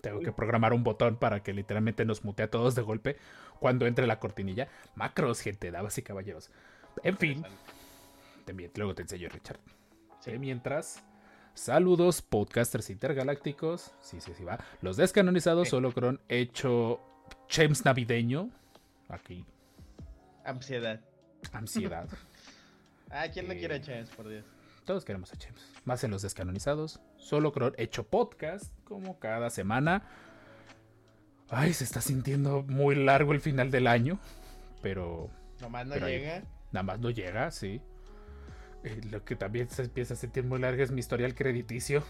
Tengo que programar un botón para que literalmente nos mute a todos de golpe cuando entre la cortinilla. Macros, gente, damas y caballeros. En fin. También, luego te enseño, Richard. Sí, mientras. Saludos, podcasters intergalácticos. Sí, sí, sí, va. Los descanonizados, solo con hecho James navideño. Aquí. Ansiedad. Ansiedad. ah, ¿quién no Eh, quiere a James, por Dios? Todos queremos a James. Más en los descanonizados. Solo hecho podcast como cada semana. Ay, se está sintiendo muy largo el final del año. Pero Nomás no pero ahí- llega. nada más no llega, sí. Eh, lo que también se empieza a sentir muy largo es mi historial crediticio.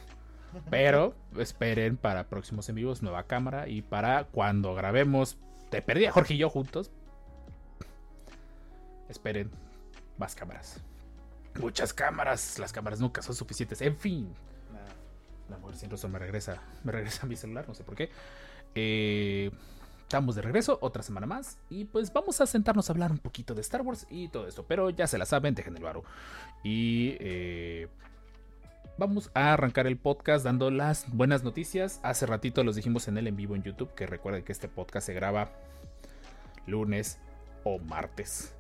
Pero esperen para próximos en vivos, nueva cámara. Y para cuando grabemos, te perdí a Jorge y yo juntos. Esperen más cámaras. Muchas cámaras. Las cámaras nunca son suficientes. En fin. La mujer sin rostro me regresa. Me regresa a mi celular, no sé por qué. Eh, estamos de regreso, otra semana más. Y pues vamos a sentarnos a hablar un poquito de Star Wars y todo esto. Pero ya se la saben, dejen el varo. Y eh, vamos a arrancar el podcast dando las buenas noticias. Hace ratito los dijimos en el en vivo en YouTube. Que recuerden que este podcast se graba lunes o martes.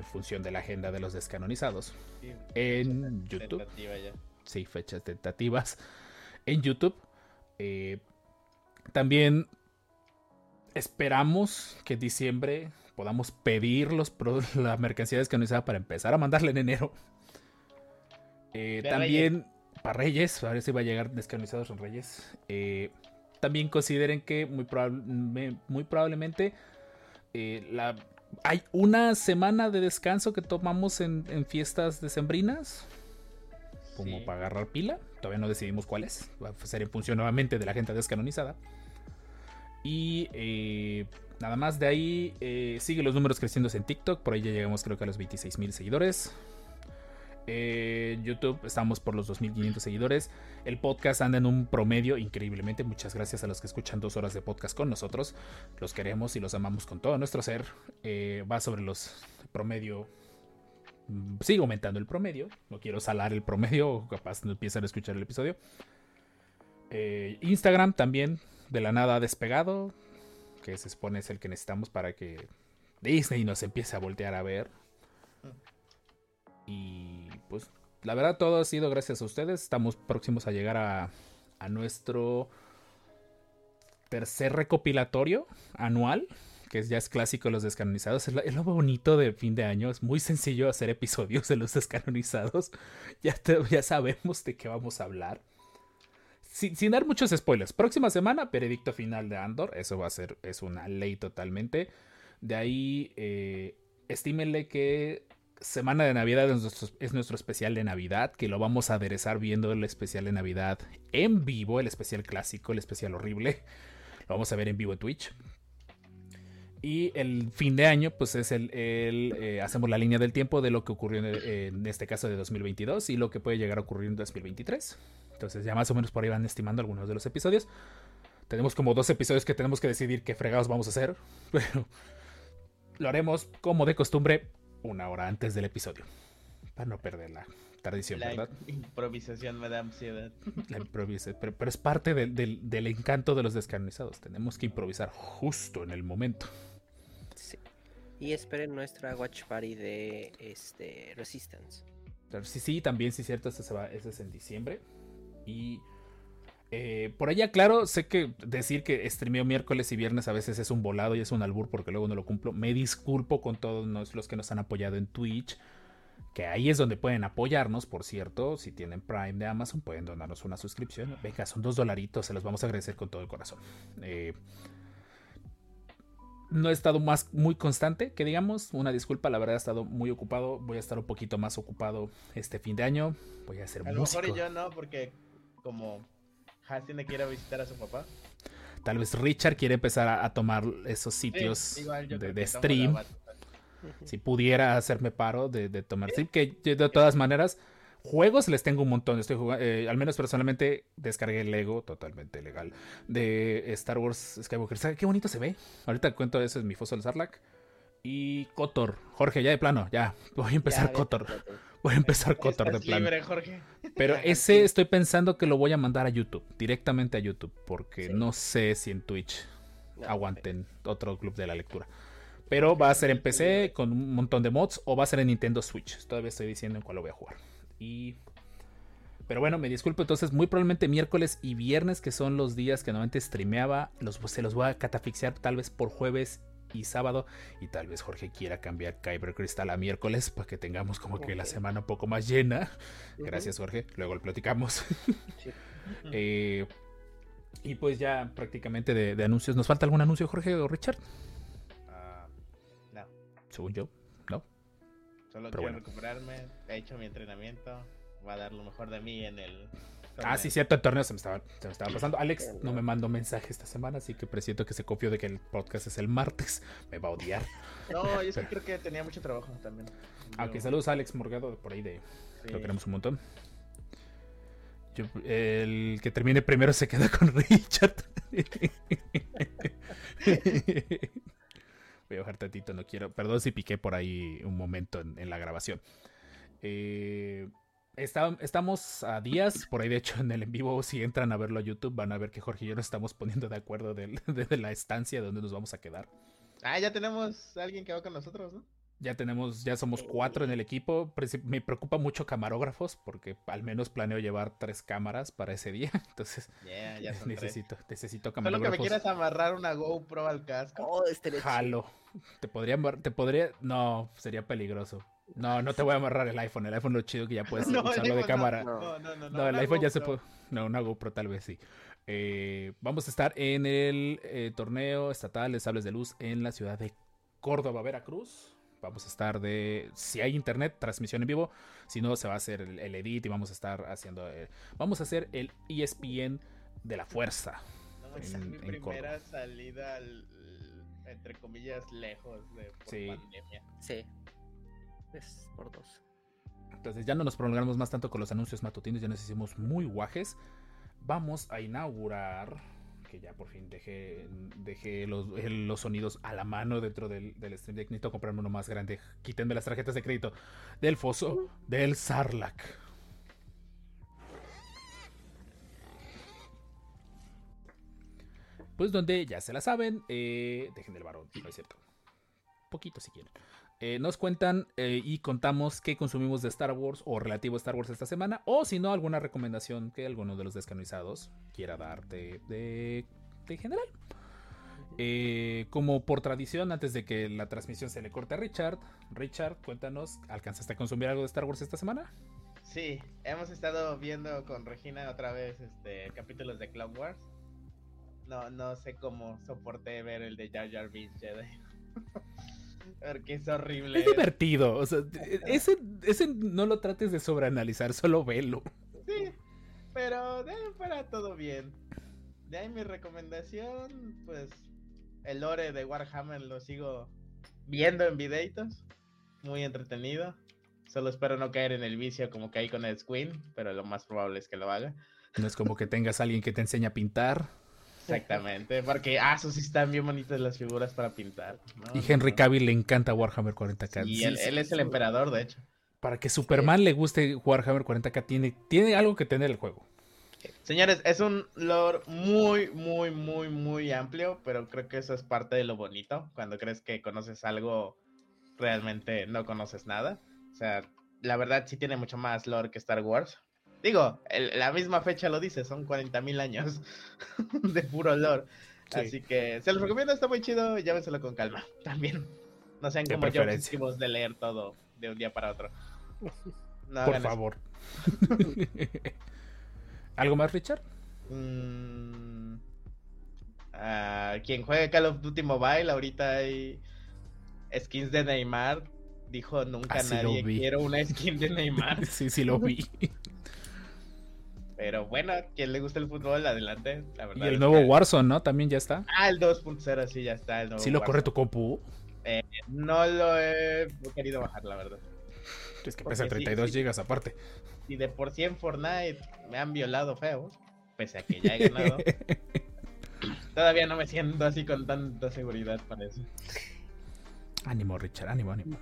En función de la agenda de los descanonizados. Sí, En YouTube. ya. sí, fechas tentativas en YouTube. Eh, también esperamos que en diciembre podamos pedir los pro- la mercancía descanonizada para empezar a mandarla en enero. Eh, también para Reyes, a ver si va a llegar descanonizados en Reyes. Eh, también consideren que muy, probable- muy probablemente eh, la, hay una semana de descanso que tomamos en, en fiestas decembrinas como Sí. para agarrar pila. Todavía no decidimos cuál es. Va a ser en función nuevamente de la gente descanonizada. Y eh, nada más de ahí eh, sigue los números creciendo en TikTok. Por ahí ya llegamos creo que a los 26 mil seguidores. Eh, YouTube estamos por los 2500 seguidores. El podcast anda en un promedio increíblemente. Muchas gracias a los que escuchan dos horas de podcast con nosotros. Los queremos y los amamos con todo nuestro ser. Eh, va sobre los promedio mm, sigue aumentando el promedio. No quiero salar el promedio, o capaz no empiezan a escuchar el episodio. Eh, Instagram también, de la nada ha despegado. Que se supone es el que necesitamos para que Disney nos empiece a voltear a ver. Y pues, la verdad, todo ha sido gracias a ustedes. Estamos próximos a llegar a, nuestro tercer recopilatorio anual que ya es clásico de los descanonizados. Es lo, bonito de fin de año. Es muy sencillo hacer episodios de los descanonizados. Ya, sabemos de qué vamos a hablar. Sin, sin dar muchos spoilers. Próxima semana, veredicto final de Andor. Eso va a ser, es una ley totalmente. De ahí, eh, estímenle que semana de Navidad es nuestro, es nuestro especial de Navidad. Que lo vamos a aderezar viendo el especial de Navidad en vivo. El especial clásico, el especial horrible. Lo vamos a ver en vivo en Twitch. Y el fin de año, pues es el, el, eh, hacemos la línea del tiempo de lo que ocurrió en, en este caso de 2022 y lo que puede llegar a ocurrir en 2023. Entonces ya más o menos por ahí van estimando algunos de los episodios. Tenemos como dos episodios que tenemos que decidir qué fregados vamos a hacer. Pero lo haremos como de costumbre una hora antes del episodio. Para no perder la tradición, La ¿verdad? improvisación me da ansiedad. La improvisa, pero, pero es parte del, del- del encanto de los descanonizados. Tenemos que improvisar justo en el momento. Sí. Y esperen nuestra watch party de este Resistance. Sí, sí, también sí, cierto, ese, se va, ese es en diciembre. Y eh, por allá, claro, sé que decir que streameo miércoles y viernes a veces es un volado y es un albur porque luego no lo cumplo. Me disculpo con todos los que nos han apoyado en Twitch. Que ahí es donde pueden apoyarnos, por cierto. Si tienen Prime de Amazon, pueden donarnos una suscripción. Venga, son dos dolaritos, se los vamos a agradecer con todo el corazón. Eh, no he estado más muy constante, que digamos. Una disculpa, la verdad he estado muy ocupado. Voy a estar un poquito más ocupado este fin de año. Voy a ser A lo músico. mejor y yo no, porque como Has tiene que ir a visitar a su papá. Tal vez Richard quiere empezar a, a tomar esos sitios Sí, igual yo de, stream. Si pudiera hacerme paro de, de tomar stream, que yo de todas maneras, juegos les tengo un montón. Estoy jugando, eh, al menos personalmente descargué el Lego, totalmente legal, de Star Wars Skywalker. ¿Sabe qué bonito se ve? Ahorita cuento eso en mi foso del Sarlacc. Y Kotor. Jorge, ya de plano, ya. Voy a empezar Ya, vete. Voy a empezar Kotor de libre, Jorge. Pero ese estoy pensando que lo voy a mandar a YouTube, directamente a YouTube, porque Sí. no sé si en Twitch No, aguanten otro club de la lectura. Pero va a ser en PC con un montón de mods o va a ser en Nintendo Switch. Todavía estoy diciendo en cuál lo voy a jugar. Y pero bueno, me disculpo entonces, muy probablemente miércoles y viernes, que son los días que normalmente streameaba, los, se los voy a catafixiar tal vez por jueves y sábado. Y tal vez Jorge quiera cambiar Kyber Crystal a miércoles para que tengamos como que la semana un poco más llena. Gracias Jorge, luego lo platicamos. Sí. Eh, y pues ya prácticamente de, de anuncios. ¿Nos falta algún anuncio, Jorge o Richard? Ah, no, Según yo, ¿no? solo Pero quiero bueno. recuperarme. He hecho mi entrenamiento. Va a dar lo mejor de mí en el. Ah, sí, cierto, el torneo se me estaba, se me estaba pasando. Alex no me mandó mensaje esta semana, así que presiento que se confió de que el podcast es el martes. Me va a odiar. No, yo creo que tenía mucho trabajo también. Aunque Yo- saludos a Alex Morgado por ahí de sí. lo queremos un montón. Yo- el que termine primero se queda con Richard. Voy a bajar tantito, no quiero. Perdón si piqué por ahí un momento en, en la grabación. Eh, está- estamos a días, por ahí de hecho en el en vivo, si entran a verlo a YouTube, van a ver que Jorge y yo nos estamos poniendo de acuerdo del- de, de la estancia donde nos vamos a quedar. Ah, ya tenemos a alguien que va con nosotros, ¿no? Ya tenemos, ya somos cuatro en el equipo. Me preocupa mucho camarógrafos porque al menos planeo llevar tres cámaras para ese día. Entonces Yeah, ya son tres. necesito, necesito Solo que me camarógrafos. quieras amarrar una GoPro al casco. Oh, este Jalo. Te podría amar- te podría, no, sería peligroso. No, no te voy a amarrar el iPhone. El iPhone lo chido que ya puedes No, usarlo de iPhone cámara. No. No, no, no. No, el iPhone ya se puede. No, una GoPro tal vez sí. Eh, vamos a estar en el eh, torneo estatal de sables de luz en la ciudad de Córdoba, Veracruz. Vamos a estar de. Si hay internet, transmisión en vivo. Si no, se va a hacer el, el edit y vamos a estar haciendo. eh, vamos a hacer el ESPN de la fuerza. No, en- mi en primera Córdoba. salida, al- entre comillas, lejos de por Sí. pandemia. Sí. Es por dos. Entonces ya no nos prolongamos más tanto con los anuncios matutinos, ya nos hicimos muy guajes. Vamos a inaugurar, que ya por fin dejé, dejé los, los sonidos a la mano dentro del, del Stream Deck. Necesito comprarme uno más grande. Quítenme las tarjetas de crédito del foso del Sarlac. Pues donde ya se la saben, eh, dejen el varón, no es cierto. Poquito si quieren. Eh, nos cuentan eh, y contamos qué consumimos de Star Wars o relativo a Star Wars esta semana. O si no, alguna recomendación que alguno de los descanonizados quiera dar de, de, de general. Eh, como por tradición, antes de que la transmisión se le corte a Richard, Richard, cuéntanos, ¿alcanzaste a consumir algo de Star Wars esta semana? Sí, hemos estado viendo con Regina otra vez este capítulos de Clone Wars. No, no sé cómo soporté ver el de Jar Jar Binks Jedi. Porque es horrible. Es divertido, o sea, ese, ese no lo trates de sobreanalizar, solo velo. Sí, pero de ahí fuera todo bien. De ahí mi recomendación, pues el lore de Warhammer lo sigo viendo en videitos. Muy entretenido. Solo espero no caer en el vicio como caí con el Queen, pero lo más probable es que lo haga. No es como que tengas a alguien que te enseñe a pintar. Exactamente, porque ah, eso sí están bien bonitas las figuras para pintar. No, Y Henry no. Cavill le encanta Warhammer 40k. Y Sí, él, sí, él es el emperador, de hecho. Para que Superman le guste Warhammer 40k, tiene, tiene algo que tener el juego. Señores, es un lore muy, muy, muy, muy amplio, pero creo que eso es parte de lo bonito. Cuando crees que conoces algo, realmente no conoces nada. O sea, la verdad sí tiene mucho más lore que Star Wars. Digo, el- la misma fecha lo dice, son 40.000 años de puro. Sí. Así que se los recomiendo, está muy chido, llévenselo con calma también. No sean De como yo, obsesivos de leer todo de un día para otro. No Por favor. ¿Algo más, Richard? Mm, ah, quien juegue Call of Duty Mobile, ahorita hay skins de Neymar. Dijo nunca Ah, nadie quiero una skin de Neymar. sí, sí lo vi. Pero bueno, quien le gusta el fútbol, adelante. La Y verdad el es nuevo que- Warzone, ¿no? También ya está. Ah, el 2.0 sí ya está. El nuevo ¿Sí lo corre tu compu? No lo he querido bajar, la verdad. Es que Porque pesa sí, 32 sí. gigas aparte. Si de por sí en Fortnite me han violado feo, pese a que ya he ganado, todavía no me siento así con tanta seguridad para eso. ánimo, Richard, ánimo, ánimo.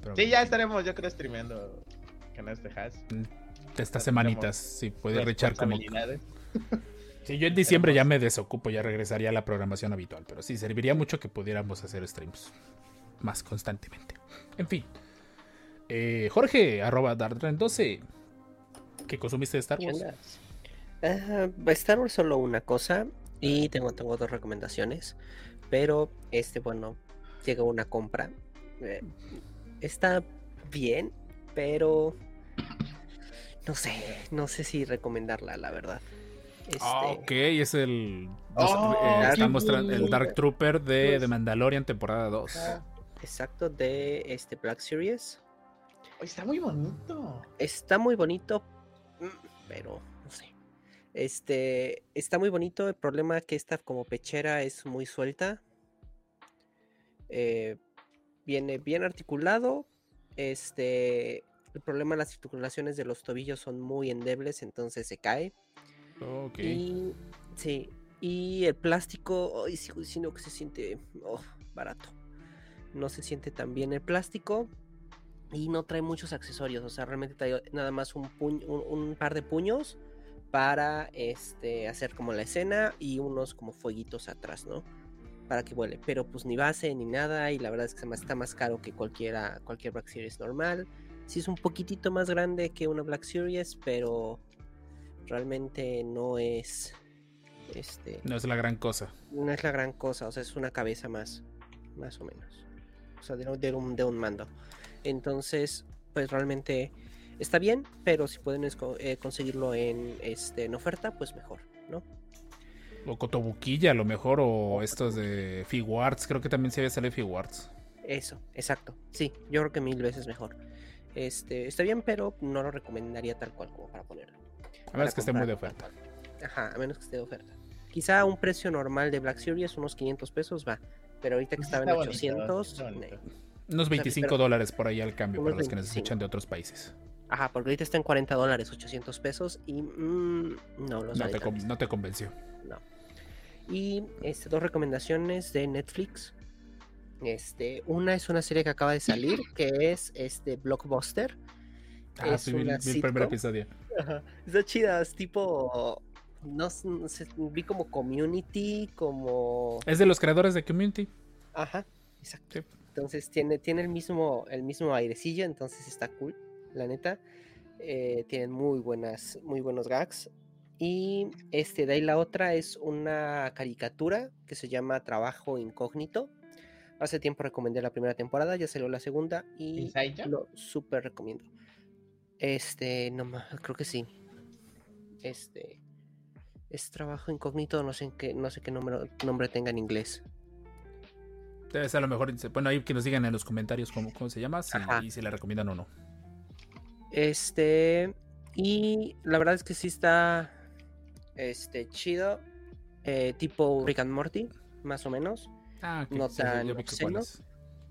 Pero Sí, ya estaremos, yo creo, streameando que no este hash. Estas semanitas, si puede Richard como... Sí, yo en diciembre ya me desocupo, ya regresaría a la programación habitual, pero sí, serviría mucho que pudiéramos hacer streams más constantemente. En fin. Eh, Jorge, arroba Dardren12. ¿Qué consumiste de Star ¿Qué Wars? Ah, Star Wars solo una cosa y tengo, tengo dos recomendaciones, pero este, bueno, llegó una compra. Eh, está bien, pero no sé, no sé si recomendarla, la verdad. Este, Ah, ok, es el. Oh, eh, está qué mostrando el Dark. Trooper de, Pues- de Mandalorian temporada 2. Exacto, de este Black Series. Está muy bonito. Está muy bonito, mm, pero no sé. Este está muy bonito. El problema es que esta como pechera es muy suelta. Eh, viene bien articulado. Este el problema las articulaciones de los tobillos son muy endebles, entonces se cae. Ok. Y sí, y el plástico, ay, sigo diciendo que se siente oh, barato. No se siente tan bien el plástico y no trae muchos accesorios, o sea, realmente trae nada más un, puñ- un, un par de puños para este hacer como la escena y unos como fueguitos atrás, ¿no? Para que vuele, pero pues ni base ni nada y la verdad es que está más caro que cualquiera cualquier Black Series normal. Sí es un poquitito más grande que una Black Series, pero realmente no es este No es la gran cosa. no es la gran cosa, o sea, es una cabeza más, más o menos. O sea, de, de un, de un mando. Entonces, pues realmente está bien, pero si pueden eh, conseguirlo en, este, en oferta, pues mejor, ¿no? O Cotobuquilla, a lo mejor, o estos de Figuarts. Creo que también se había salido Figuarts. Eso, exacto. Sí, yo creo que mil veces mejor. Este, está bien, pero no lo recomendaría tal cual como para ponerlo. A menos que esté muy de oferta. Ajá, a menos que esté de oferta. Quizá un precio normal de Black Series, unos 500 pesos, va. Pero ahorita que Sí, estaba en está bonito, 800, está bonito. ne- Unos 25 pero- dólares por ahí al cambio para los que nos 25. escuchan de otros países. Ajá, porque ahorita está en 40 dólares, 800 pesos y mm, no los No vale te, no te convenció. No. Y este, dos recomendaciones de Netflix. Este, una es una serie que acaba de salir, que es este Blockbuster. Ah, Es sí, vi, una vi el primer episodio. Está chida, es tipo. No, no sé, vi como community, como. Es de los creadores de Community. Ajá, exacto. Sí. Entonces tiene, tiene el mismo, el mismo airecillo, entonces está cool, la neta. Eh, tienen muy buenas, muy buenos gags. Y este, de ahí la otra es una caricatura que se llama Trabajo Incógnito. Hace tiempo recomendé la primera temporada, ya salió la segunda y lo súper recomiendo. Este, no ma- creo que sí. Este es trabajo incógnito, no sé en qué, no sé qué número, nombre tenga en inglés. Debe ser a lo mejor. Bueno, ahí que nos digan en los comentarios cómo, cómo se llama si- y si le recomiendan o no. Este, y la verdad es que sí está este chido, eh, tipo Rick and Morty, más o menos, Ah, No sí, sí, tan cuál obsceno.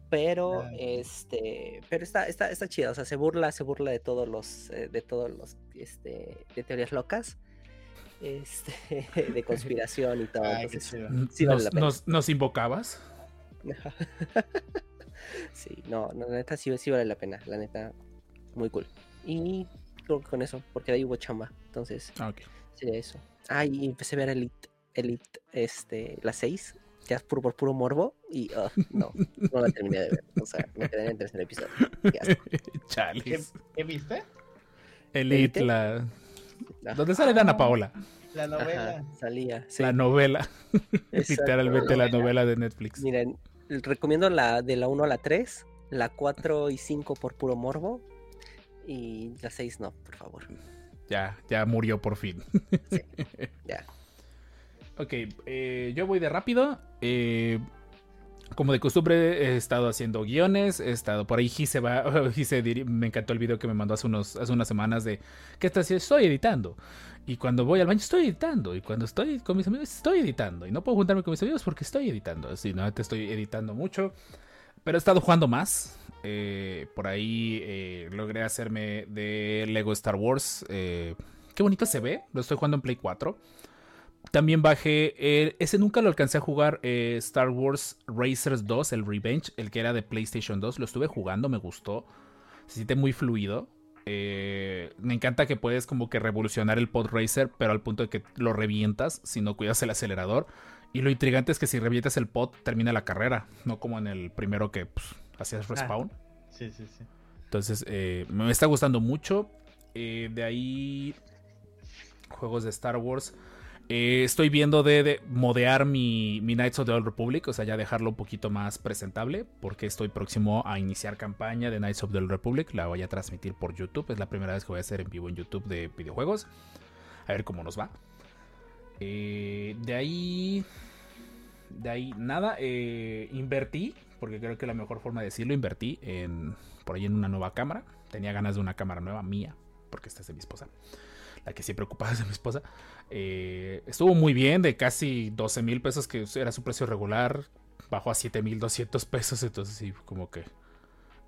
pero Ah. este, pero está está está chido, o sea, se burla, se burla de todos los eh, de todos los este de teorías locas. Este, de conspiración y todo. Ay, entonces, sí vale ¿Nos, invocabas? sí, no, no, la neta sí, sí vale la pena, la neta, muy cool. Y creo que con eso, porque de ahí hubo chamba, entonces, Ah, ok. sí, eso. Ah, y empecé a ver Elite, Elite, este, la 6, ya es puro por puro morbo, y ah, no, no la terminé de ver, o sea, me quedé en el tercer episodio. Qué asco. ¿Qué, viste? Elite, la. Ah, ¿Dónde sale Dana Paola? La novela. ajá, salía, sí, La novela. exacto. Literalmente la novela de Netflix. Miren, recomiendo la de la 1 a la 3, la 4 y 5 por puro morbo, y la 6 no, por favor. Ya, ya murió por fin. Sí, ya. Ok, eh, yo voy de rápido. Eh, como de costumbre he estado haciendo guiones, he estado por ahí Gise me encantó el video que me mandó hace unos hace unas semanas de ¿qué estás haciendo? Estoy editando. Y cuando voy al baño estoy editando y cuando estoy con mis amigos estoy editando y no puedo juntarme con mis amigos porque estoy editando. Así, no te estoy editando mucho, pero he estado jugando más. Eh, por ahí logré hacerme de Lego Star Wars. qué bonito se ve. Lo estoy jugando en Play 4. También bajé. el- ese nunca lo alcancé a jugar. eh, Star Wars Racers 2, el Revenge, el que era de PlayStation 2. Lo estuve jugando, me gustó. Se siente muy fluido. Eh, me encanta que puedes como que revolucionar el pod racer, pero al punto de que lo revientas si no cuidas el acelerador. Y lo intrigante es que si revientas el pod, termina la carrera. No como en el primero que pues, hacías respawn. Sí, sí, sí. Entonces, eh, me está gustando mucho. Eh, de ahí, juegos de Star Wars. Eh, estoy viendo de, de modear mi, mi Knights of the Old Republic, o sea, ya dejarlo un poquito más presentable, porque estoy próximo a iniciar campaña de Knights of the Old Republic. La voy a transmitir por YouTube, es la primera vez que voy a hacer en vivo en YouTube de videojuegos. A ver cómo nos va. Eh, de ahí. De ahí, nada. eh, invertí, porque creo que la mejor forma de decirlo, invertí en por ahí en una nueva cámara. Tenía ganas de una cámara nueva mía, porque esta es de mi esposa. La que siempre ocupada es de mi esposa. Eh, estuvo muy bien, de casi 12 mil pesos, que era su precio regular. Bajó a 7 mil 200 pesos, entonces sí, como que...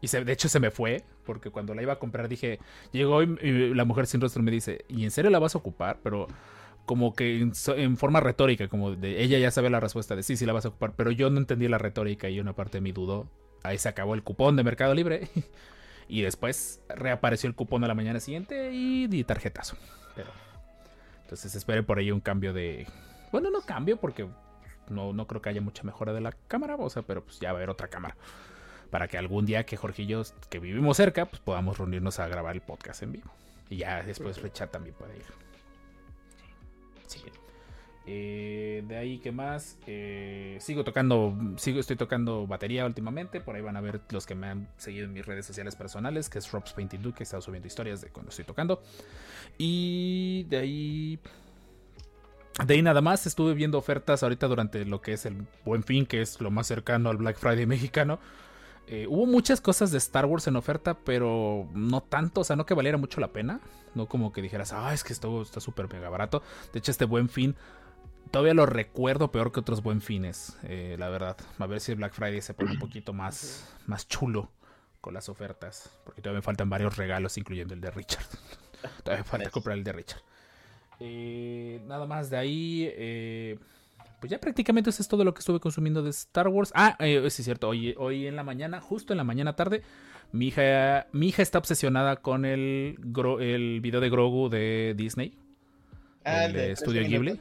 Y de hecho se me fue, porque cuando la iba a comprar dije, llegó y, la mujer sin rostro me dice, ¿y en serio la vas a ocupar? Pero como que en forma retórica, como de ella ya sabe la respuesta de sí, sí la vas a ocupar, pero yo no entendí la retórica y una parte de mí dudó. Ahí se acabó el cupón de Mercado Libre y después reapareció el cupón a la mañana siguiente y di tarjetazo. Pero entonces espere por ahí un cambio de, bueno, no cambio porque no, no creo que haya mucha mejora de la cámara, o sea, pero pues ya va a haber otra cámara. Para que algún día que Jorge y yo, que vivimos cerca, pues podamos reunirnos a grabar el podcast en vivo. Y ya después Richard también puede ir. Sí. Eh, de ahí, ¿qué más? Eh, sigo tocando, sigo, estoy tocando batería últimamente. Por ahí van a ver los que me han seguido en mis redes sociales personales, que es Rob's Painting Dude, que he estado subiendo historias de cuando estoy tocando. Y de ahí. De ahí nada más, estuve viendo ofertas ahorita durante lo que es el Buen Fin, que es lo más cercano al Black Friday mexicano. Eh, hubo muchas cosas de Star Wars en oferta, pero no tanto, o sea, no que valiera mucho la pena. No como que dijeras, ah, es que esto está súper mega barato. De hecho, este Buen Fin todavía lo recuerdo peor que otros Buen Fines, eh, la verdad. A ver si el Black Friday se pone un poquito más, más chulo con las ofertas, porque todavía me faltan varios regalos, incluyendo el de Richard. todavía me falta comprar el de Richard. Eh, nada más de ahí. eh, pues ya prácticamente eso es todo lo que estuve consumiendo de Star Wars. Ah, eh, sí es cierto. Hoy, hoy en la mañana, justo en la mañana tarde, mi hija, mi hija está obsesionada con el, Gro- el video de Grogu de Disney. Ah, el de tres Studio Ghibli.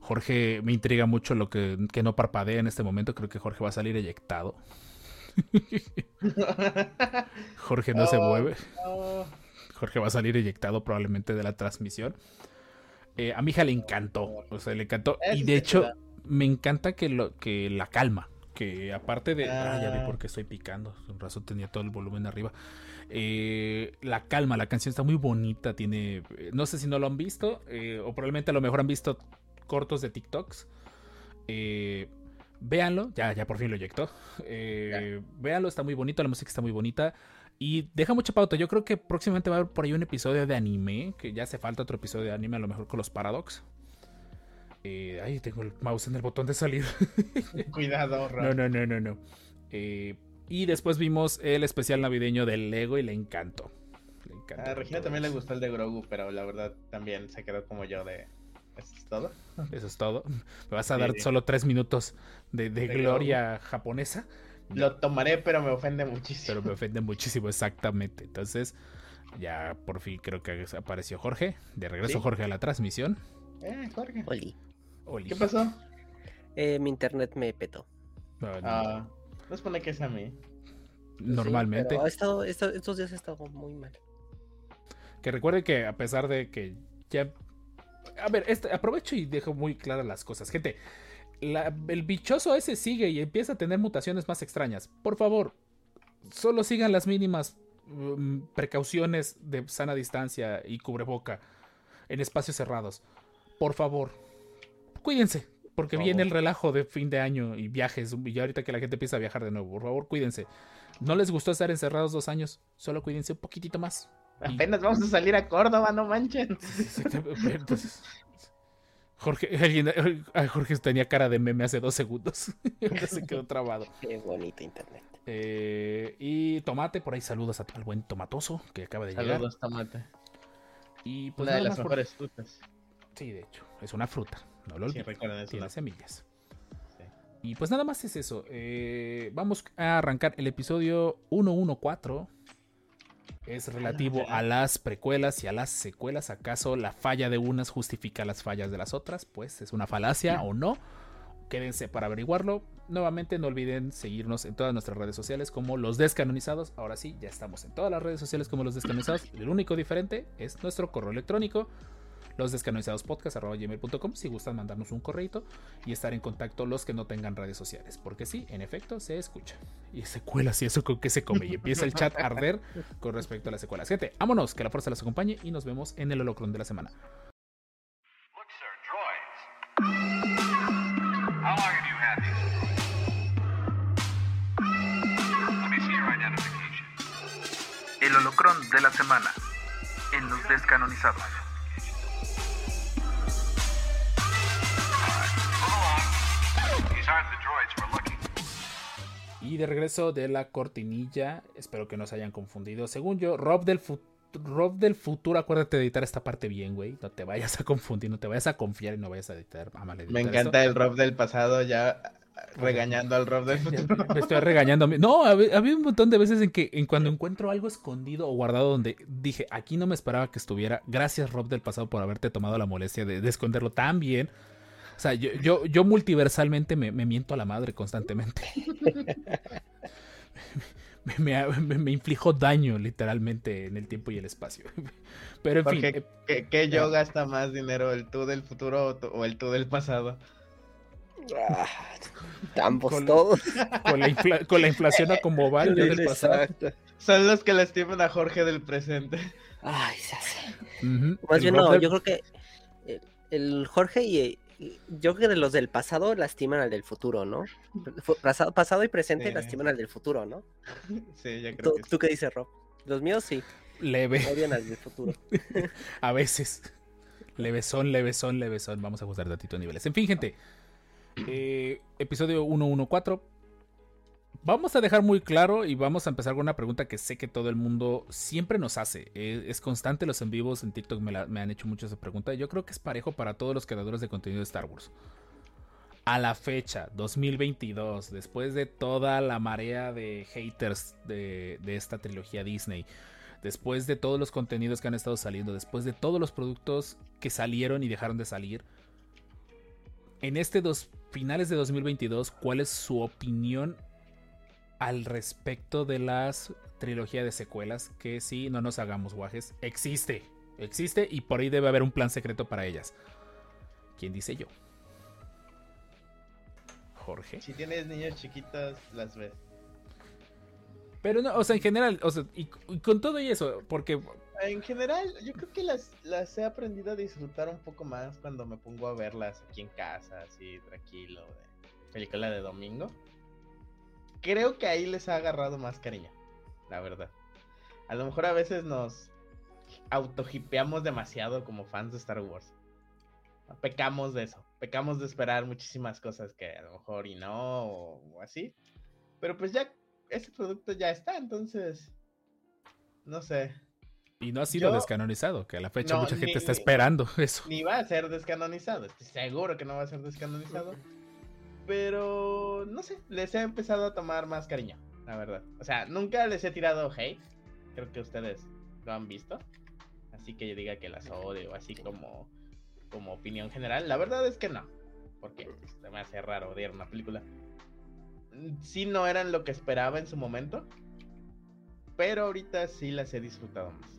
Jorge, me intriga mucho lo que, que no parpadea en este momento. Creo que Jorge va a salir eyectado. Jorge no se Oh, mueve. Jorge va a salir eyectado probablemente de la transmisión. Eh, a mi hija le encantó, o sea, le encantó. Y de hecho, me encanta que, lo, que la calma. Que aparte de. Ah, ya vi Ah. por qué estoy picando. Con razón tenía todo el volumen arriba. Eh, la calma, la canción está muy bonita. Tiene. eh, No sé si no lo han visto. eh, o probablemente a lo mejor han visto cortos de TikToks. Eh, véanlo. Ya, ya por fin lo eyectó. Eh, véanlo, está muy bonito. La música está muy bonita. Y deja mucha pauta. Yo creo que próximamente va a haber por ahí un episodio de anime. Que ya hace falta otro episodio de anime, a lo mejor con los Paradox. Eh, ay, tengo el mouse en el botón de salir. Cuidado, no, no, no, no, no. Eh, y después vimos el especial navideño del Lego y le encantó. Le encantó A Regina también le gustó el de Grogu, pero la verdad también se quedó como yo de. ¿Eso es todo? Eso es todo. Me vas a Sí. dar solo tres minutos de, de De gloria japonesa. Lo tomaré, pero me ofende muchísimo. Pero me ofende muchísimo, exactamente. Entonces, ya por fin creo que apareció Jorge. De regreso Sí. Jorge a la transmisión. Eh, Jorge. Oli. Oli. ¿Qué pasó? Eh, mi internet me petó. Ah, no supone que es a mí. Normalmente. Sí, pero ha estado, esto- estos días ha estado muy mal. Que recuerde que a pesar de que ya... A ver, este, aprovecho y dejo muy claras las cosas. Gente, la- el bichoso ese sigue y empieza a tener mutaciones más extrañas. Por favor, solo sigan las mínimas mm, precauciones de sana distancia y cubreboca en espacios cerrados. Por favor, cuídense. Porque viene el relajo de fin de año y viajes. Y ahorita que la gente empieza a viajar de nuevo. Por favor, cuídense. No les gustó estar encerrados dos años. Solo cuídense un poquitito más. Y- Apenas vamos a salir a Córdoba, no manchen. Entonces, Jorge, alguien- Jorge tenía cara de meme hace dos segundos. Ya se quedó trabado. Qué bonito internet. Eh, y Tomate, por ahí saludos a- al buen Tomatoso que acaba de llegar. Saludos, tomate. Y pues Una de las por- mejores frutas. Sí, de hecho, es una fruta. No lo Sí, olvides. es Tiene semillas. Sí. Y pues nada más es eso. Eh, vamos a arrancar el episodio 114. Es relativo a las precuelas y a las secuelas. ¿Acaso la falla de unas justifica las fallas de las otras? Pues es una falacia o no. Quédense para averiguarlo. Nuevamente no olviden seguirnos en todas nuestras redes sociales como los descanonizados. Ahora sí, ya estamos en todas las redes sociales como los descanonizados. El único diferente es nuestro correo electrónico los descanonizadospodcast.gmail.com si gustan mandarnos un correito y estar en contacto los que no tengan redes sociales. Porque sí, en efecto, se escucha. Y secuelas y eso con que se come. Y empieza el chat a arder con respecto a las secuelas. Gente, vámonos, que la fuerza las acompañe y nos vemos en el holocron de la semana. Look, sir, droids. How long have you had these? Let me see your identification. El holocrón de la semana en los descanonizados. Y de regreso de la cortinilla, espero que no se hayan confundido. Según yo, Rob del, Rob del futuro, acuérdate de editar esta parte bien, güey. No te vayas a confundir, no te vayas a confiar y no vayas a editar. a mal Me encanta esto. el Rob del pasado ya regañando al Rob del futuro. Me estoy regañando a mí. No, hab- había un montón de veces en que en cuando encuentro algo escondido o guardado donde dije, aquí no me esperaba que estuviera. Gracias, Rob del pasado, por haberte tomado la molestia de, de esconderlo tan bien. O sea, yo, yo, yo multiversalmente me, me miento a la madre constantemente. me, me- me- me inflijo daño literalmente en el tiempo y el espacio. Pero en fin, Porque, eh, ¿qué, qué yo gasta más dinero? ¿El tú del futuro o, tú- o el tú del pasado? Ah, ambos Con- todos. con, la infla- con la inflación a como va, yo del pasado. Exacto. Son los que lastiman a Jorge del presente. Ay, se hace. Más El bien no, yo creo que el, el Jorge y- yo creo que de los del pasado lastiman al del futuro, ¿no? Pasado, pasado y presente Sí. lastiman al del futuro, ¿no? Sí, ya creo ¿Tú, que sí. tú qué dices, Rob? Los míos sí, leve. odian al del futuro. A veces. Levesón, levesón, levesón. Vamos a ajustar datito niveles. En fin, gente. eh, episodio 114. Vamos a dejar muy claro y vamos a empezar con una pregunta que sé que todo el mundo siempre nos hace. Eh, es constante los en vivos en TikTok me, han hecho mucho esa pregunta. Yo creo que es parejo para todos los creadores de contenido de Star Wars. A la fecha, 2022, después de toda la marea de haters de, de esta trilogía Disney, después de todos los contenidos que han estado saliendo, después de todos los productos que salieron y dejaron de salir, en este dos, finales de 2022, ¿cuál es su opinión al respecto de las trilogía de secuelas? Que sí, no nos hagamos guajes, existe, existe y por ahí debe haber un plan secreto para ellas. ¿Quién dice yo? Jorge. Si tienes niños chiquitos, las ves. Pero no, o sea, en general, o sea, y, y con todo y eso, porque En general, yo creo que las, las he aprendido a disfrutar un poco más cuando me pongo a verlas aquí en casa, así tranquilo, de película de domingo. Creo que ahí les ha agarrado más cariño, la verdad. A lo mejor a veces nos autohipeamos demasiado como fans de Star Wars. Pecamos de eso, pecamos de esperar muchísimas cosas que a lo mejor y no, o, o así. Pero pues ya, ese producto ya está, entonces, no sé. Y no ha sido Yo- descanonizado, que a la fecha No, mucha gente ni- está esperando eso. ni va a ser descanonizado. Estoy seguro que no va a ser descanonizado. Pero no sé, les he empezado a tomar más cariño, la verdad. O sea, nunca les he tirado hate. Creo que ustedes lo han visto. Así que yo diga que las odio, así como, como opinión general. La verdad es que no. Porque se me hace raro odiar una película. Sí no eran lo que esperaba en su momento. Pero ahorita sí las he disfrutado más.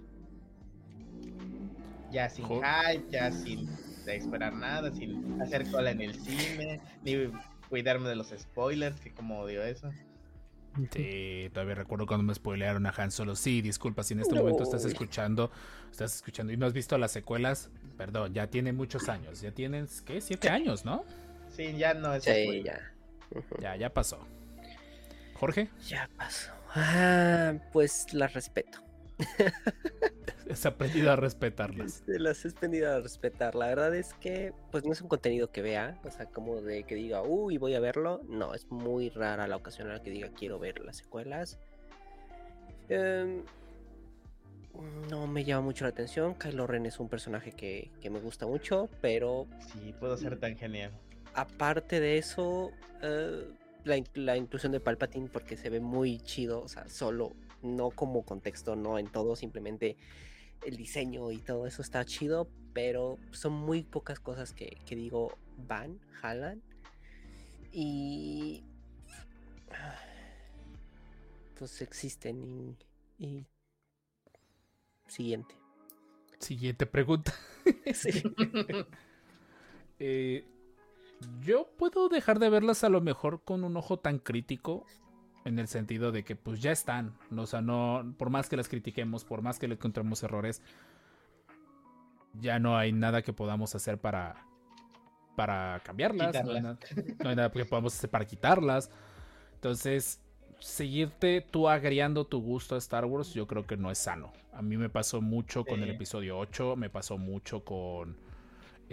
Ya sin hype, ya sin esperar nada, sin hacer cola en el cine, ni cuidarme de los spoilers, que como odio eso. Sí, todavía recuerdo cuando me spoilearon a Han Solo. Sí, disculpa, si en este No. momento estás escuchando, estás escuchando y no has visto las secuelas, perdón, ya tiene muchos años, ya tienen, ¿qué? Siete años, ¿no? Sí, ya no es Sí, ya. Ya, ya pasó. Jorge, Ya pasó. Ah, pues las respeto. has aprendido a respetarlas. Las he aprendido a respetar. La verdad es que, pues no es un contenido que vea, o sea, como de que diga, uy, voy a verlo. No, es muy rara la ocasión en la que diga, quiero ver las secuelas. Em, no me llama mucho la atención. Kylo Ren es un personaje que, que me gusta mucho, pero Sí, puedo ser tan genial. aparte de eso, eh, la, la inclusión de Palpatine porque se ve muy chido, o sea, solo, no como contexto, no en todo, simplemente el diseño y todo eso está chido, pero son muy pocas cosas que, que digo van, jalan. Y... Pues existen y... y... Siguiente. Siguiente pregunta. Sí. Eh, yo puedo dejar de verlas a lo mejor con un ojo tan crítico. En el sentido de que pues ya están. O sea, no. Por más que las critiquemos, por más que le encontremos errores. Ya no hay nada que podamos hacer para. Para cambiarlas. No hay, nada, no hay nada que podamos hacer para quitarlas. Entonces. Seguirte tú agriando tu gusto a Star Wars, yo creo que no es sano. A mí me pasó mucho con el episodio 8, me pasó mucho con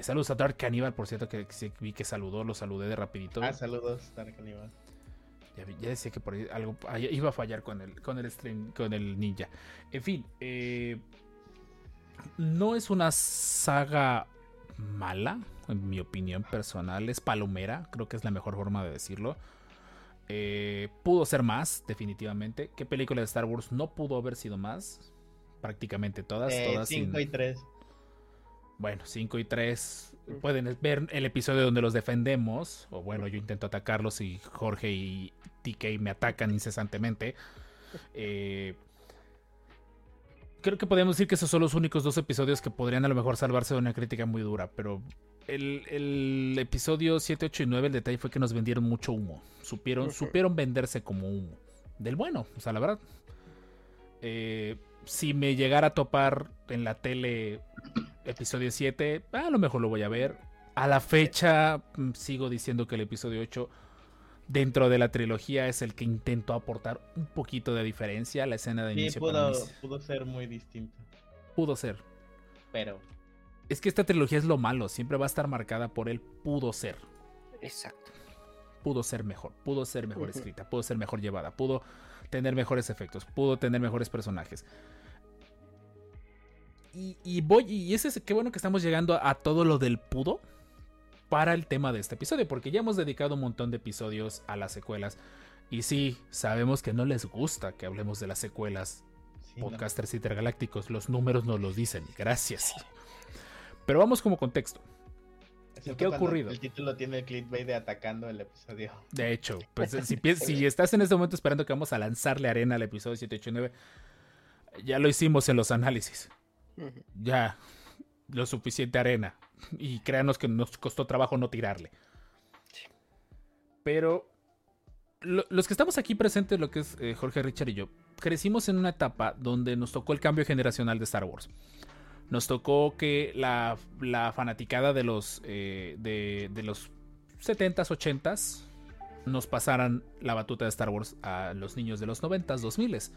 Saludos a Dark Cannibal, por cierto, que, vi que saludó, lo saludé de rapidito. Ah, saludos, Dark Animal. Ya, decía que por ahí algo ah, iba a fallar con el, con el stream, con el ninja. En fin, eh, no es una saga mala, en mi opinión personal. Es palomera, creo que es la mejor forma de decirlo. Eh, pudo ser más, definitivamente. ¿Qué película de Star Wars no pudo haber sido más? Prácticamente todas, todas. sin- 5 Eh, y 3. Bueno, 5 y 3 Mm. pueden ver el episodio donde los defendemos. O bueno, yo intento atacarlos y Jorge y TK me atacan incesantemente. Eh, creo que podríamos decir que esos son los únicos dos episodios que podrían a lo mejor salvarse de una crítica muy dura. Pero el, el episodio 7, 8 y 9, el detalle fue que nos vendieron mucho humo. Supieron, supieron venderse como humo. Del bueno, o sea, la verdad. Eh, si me llegara a topar en la tele episodio 7, a lo mejor lo voy a ver. A la fecha mm, sigo diciendo que el episodio 8 dentro de la trilogía es el que intento aportar un poquito de diferencia. La escena de Sí, inicio para pudo, mí s- pudo ser muy distinto. pudo ser. Pero Es que esta trilogía es lo malo, siempre va a estar marcada por el pudo ser. Exacto. Pudo ser mejor, pudo ser mejor escrita, pudo ser mejor llevada, pudo tener mejores efectos, pudo tener mejores personajes. Y, y voy, y ese es qué bueno que estamos llegando a, a todo lo del pudo para el tema de este episodio, porque ya hemos dedicado un montón de episodios a las secuelas. Y sí, sabemos que no les gusta que hablemos de las secuelas sí, no. podcasters intergalácticos, los números nos los dicen, gracias. Pero vamos como contexto. Excepto qué ha ocurrido? El título tiene el clickbait de atacando el episodio. De hecho, pues si, si estás en este momento esperando que vamos a lanzarle arena al episodio 789, ya lo hicimos en los análisis. Ya, lo suficiente arena. Y créanos que nos costó trabajo no tirarle. Pero lo- los que estamos aquí presentes, lo que es eh, Jorge, Richard y yo, crecimos en una etapa donde nos tocó el cambio generacional de Star Wars. Nos tocó que la, la fanaticada de los, eh, de, de los 70s, 80s nos pasaran la batuta de Star Wars a los niños de los 90s, 2000s.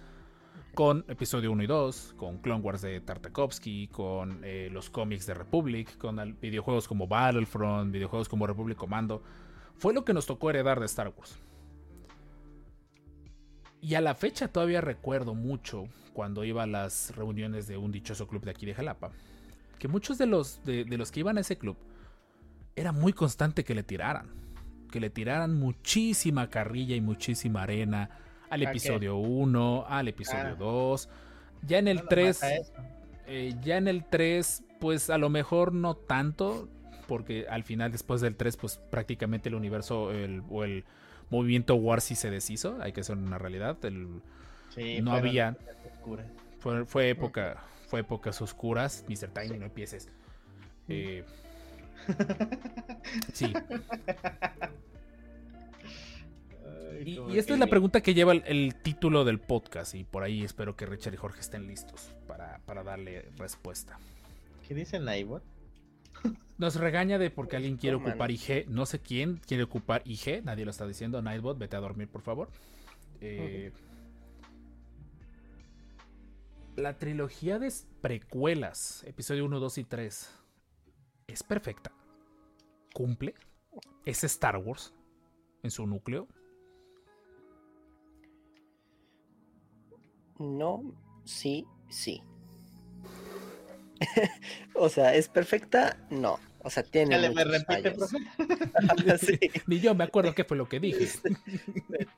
Con episodio 1 y 2, con Clone Wars de Tartakovsky, con eh, los cómics de Republic, con videojuegos como Battlefront, videojuegos como Republic Commando. Fue lo que nos tocó heredar de Star Wars. Y a la fecha todavía recuerdo mucho cuando iba a las reuniones de un dichoso club de aquí de Jalapa, que muchos de los, de los que iban a ese club era muy constante que le tiraran. Que le tiraran muchísima carrilla y muchísima arena al episodio 1, al episodio Ah. 2. Ya en el No nomás 3, a eso. eh, ya en el 3, pues a lo mejor no tanto, porque al final después del 3, pues prácticamente el universo el- o el movimiento War sí se deshizo, hay que ser una realidad. el- Sí, no había- épocas oscuras. fue, fue época, fue épocas oscuras, Mr. Tiny, no empieces. Eh, sí, y, esta es la pregunta que lleva el, el título del podcast, y por ahí espero que Richard y Jorge estén listos para, para darle respuesta. ¿Qué dice Naibot? Nos regaña de porque alguien quiere ocupar IG. No sé quién quiere ocupar IG. Nadie lo está diciendo. Nightbot, vete a dormir, por favor. Eh, La trilogía de precuelas, episodio 1, 2 y 3, es perfecta. Cumple. Es Star Wars en su núcleo. No, sí, sí. o sea, ¿es perfecta? No. O sea, tiene. Dale, me repite. Sí. Ni yo me acuerdo qué fue lo que dije.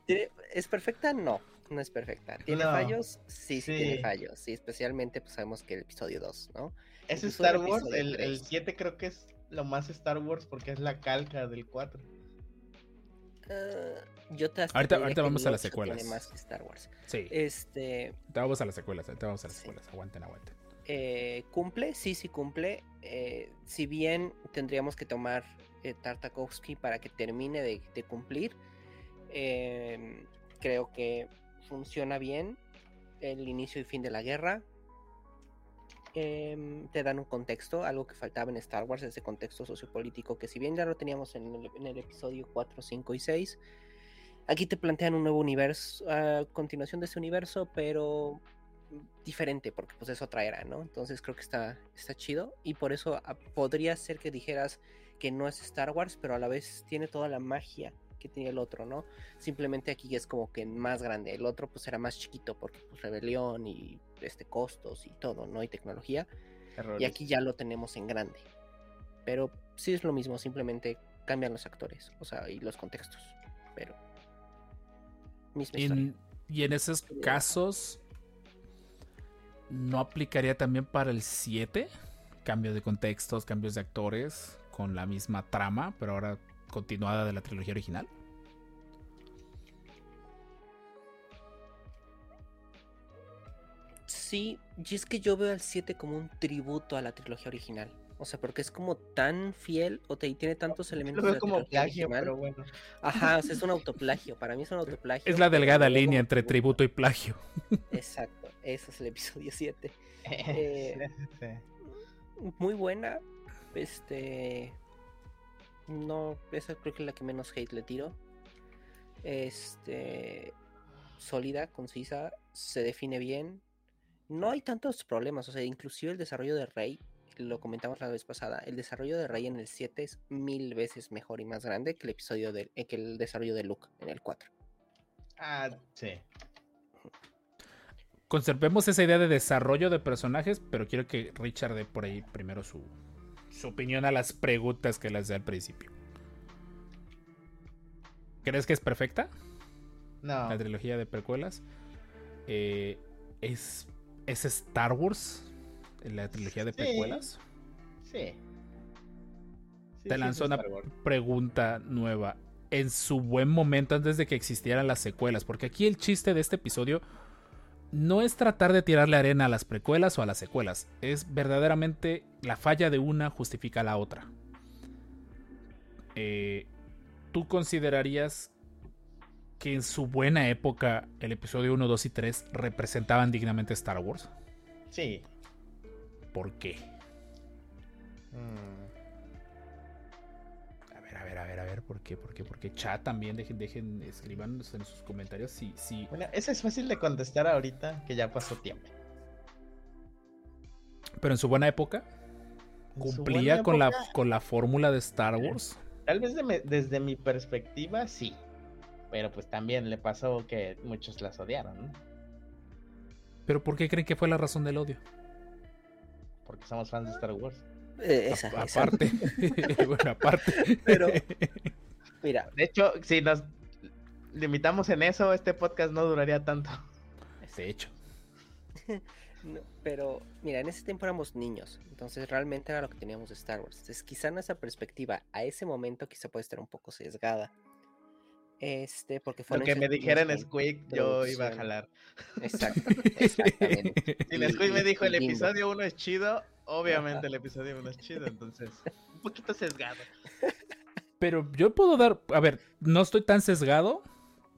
¿Tiene- ¿Es perfecta? No, no es perfecta. ¿Tiene No. fallos? Sí, sí, tiene fallos. Sí, especialmente pues sabemos que el episodio 2, ¿no? Es Incluso Star el Wars, el, el tres. 7 creo que es lo más Star Wars porque es la calca del 4. Ah, yo te Ahorita- te ahorita vamos a las 8 tiene secuelas. más que Star Wars. Sí. Este, Ahorita vamos a las secuelas. Ahorita vamos a las Sí. secuelas. Aguanten, aguanten. eh, cumple, sí, sí cumple. eh, si bien tendríamos que tomar eh, Tartakovsky para que termine de, de cumplir, em, creo que funciona bien el inicio y fin de la guerra. em, te dan un contexto, algo que faltaba en Star Wars, ese contexto sociopolítico que si bien ya lo teníamos en el, en el episodio 4, 5 y 6, aquí te plantean un nuevo universo, a continuación de ese universo, pero diferente, porque pues es otra era, ¿no? Entonces creo que está, está chido y por eso ah, podría ser que dijeras que no es Star Wars, pero a la vez tiene toda la magia que tenía el otro, ¿no? Simplemente aquí es como que más grande, el otro pues era más chiquito porque pues rebelión y este costos y todo, ¿no? Y tecnología, y aquí ya lo tenemos en grande. Pero sí es lo mismo, simplemente cambian los actores, o sea, y los contextos, pero misma. En- y en esos casos, ¿no aplicaría también para el 7? Cambios de contextos, cambios de actores, con la misma trama, pero ahora continuada de la trilogía original. Sí, y es que yo veo al 7 como un tributo a la trilogía original. O sea, porque es como tan fiel o te, y tiene tantos Lo elementos veo de la como plagio, original. pero bueno. Ajá, o sea, es un autoplagio. Para mí es un autoplagio. Es la delgada lo veo línea entre tributo y plagio. Exacto, ese es el episodio 7. Eh, sí. Muy buena. Este. No, esa creo que es la que menos hate le tiro. Este. Sólida, concisa, se define bien. No hay tantos problemas, o sea, inclusive el desarrollo de Rey, lo comentamos la vez pasada, el desarrollo de Rey en el 7 es mil veces mejor y más grande que el episodio de, eh, que el desarrollo de Luke en el 4. Ah, sí. Conservemos esa idea de desarrollo de personajes, pero quiero que Richard dé por ahí primero su, su opinión a las preguntas que les dé al principio. ¿Crees que es perfecta? No. la trilogía de precuelas. Eh, ¿es, ¿Es Star Wars en la trilogía de Sí. precuelas? Sí. Sí, Te lanzó una pregunta nueva. En su buen momento, antes de que existieran las secuelas, porque aquí el chiste de este episodio no es tratar de tirarle arena a las precuelas o a las secuelas, es verdaderamente la falla de una justifica la otra. Eh, ¿Tú considerarías que en su buena época el episodio 1, 2 y 3 representaban dignamente Star Wars? Sí. ¿Por qué? Mm. A ver, a ver, a ver, a ver, ¿por qué? ¿Por qué? Porque chat también, dejen, dejen, escriban en sus comentarios si, si, Bueno, ese es fácil de contestar ahorita que ya pasó tiempo. pero en su buena época cumplía buena con la, con la fórmula de Star Wars. Tal vez de desde mi perspectiva, sí. Pero pues también le pasó que muchos las odiaron, ¿no? Pero ¿por qué creen que fue la razón del odio? Porque somos fans de Star Wars. Eh, A- esa- esa. aparte, bueno, aparte. Pero- Mira, De hecho, si nos limitamos en eso, este podcast no duraría tanto. de hecho, No, pero mira, en ese tiempo éramos niños, entonces realmente era lo que teníamos de Star Wars. Entonces, quizá nuestra perspectiva a ese momento quizá puede estar un poco sesgada. Este, porque fue Lo que me dijeran Squeak, yo iba a jalar. Exacto, exactamente. Si Y- el Squeak me dijo el episodio 1 es chido, obviamente el episodio 1 es chido, entonces un poquito sesgado. pero yo puedo dar, a ver, no estoy tan sesgado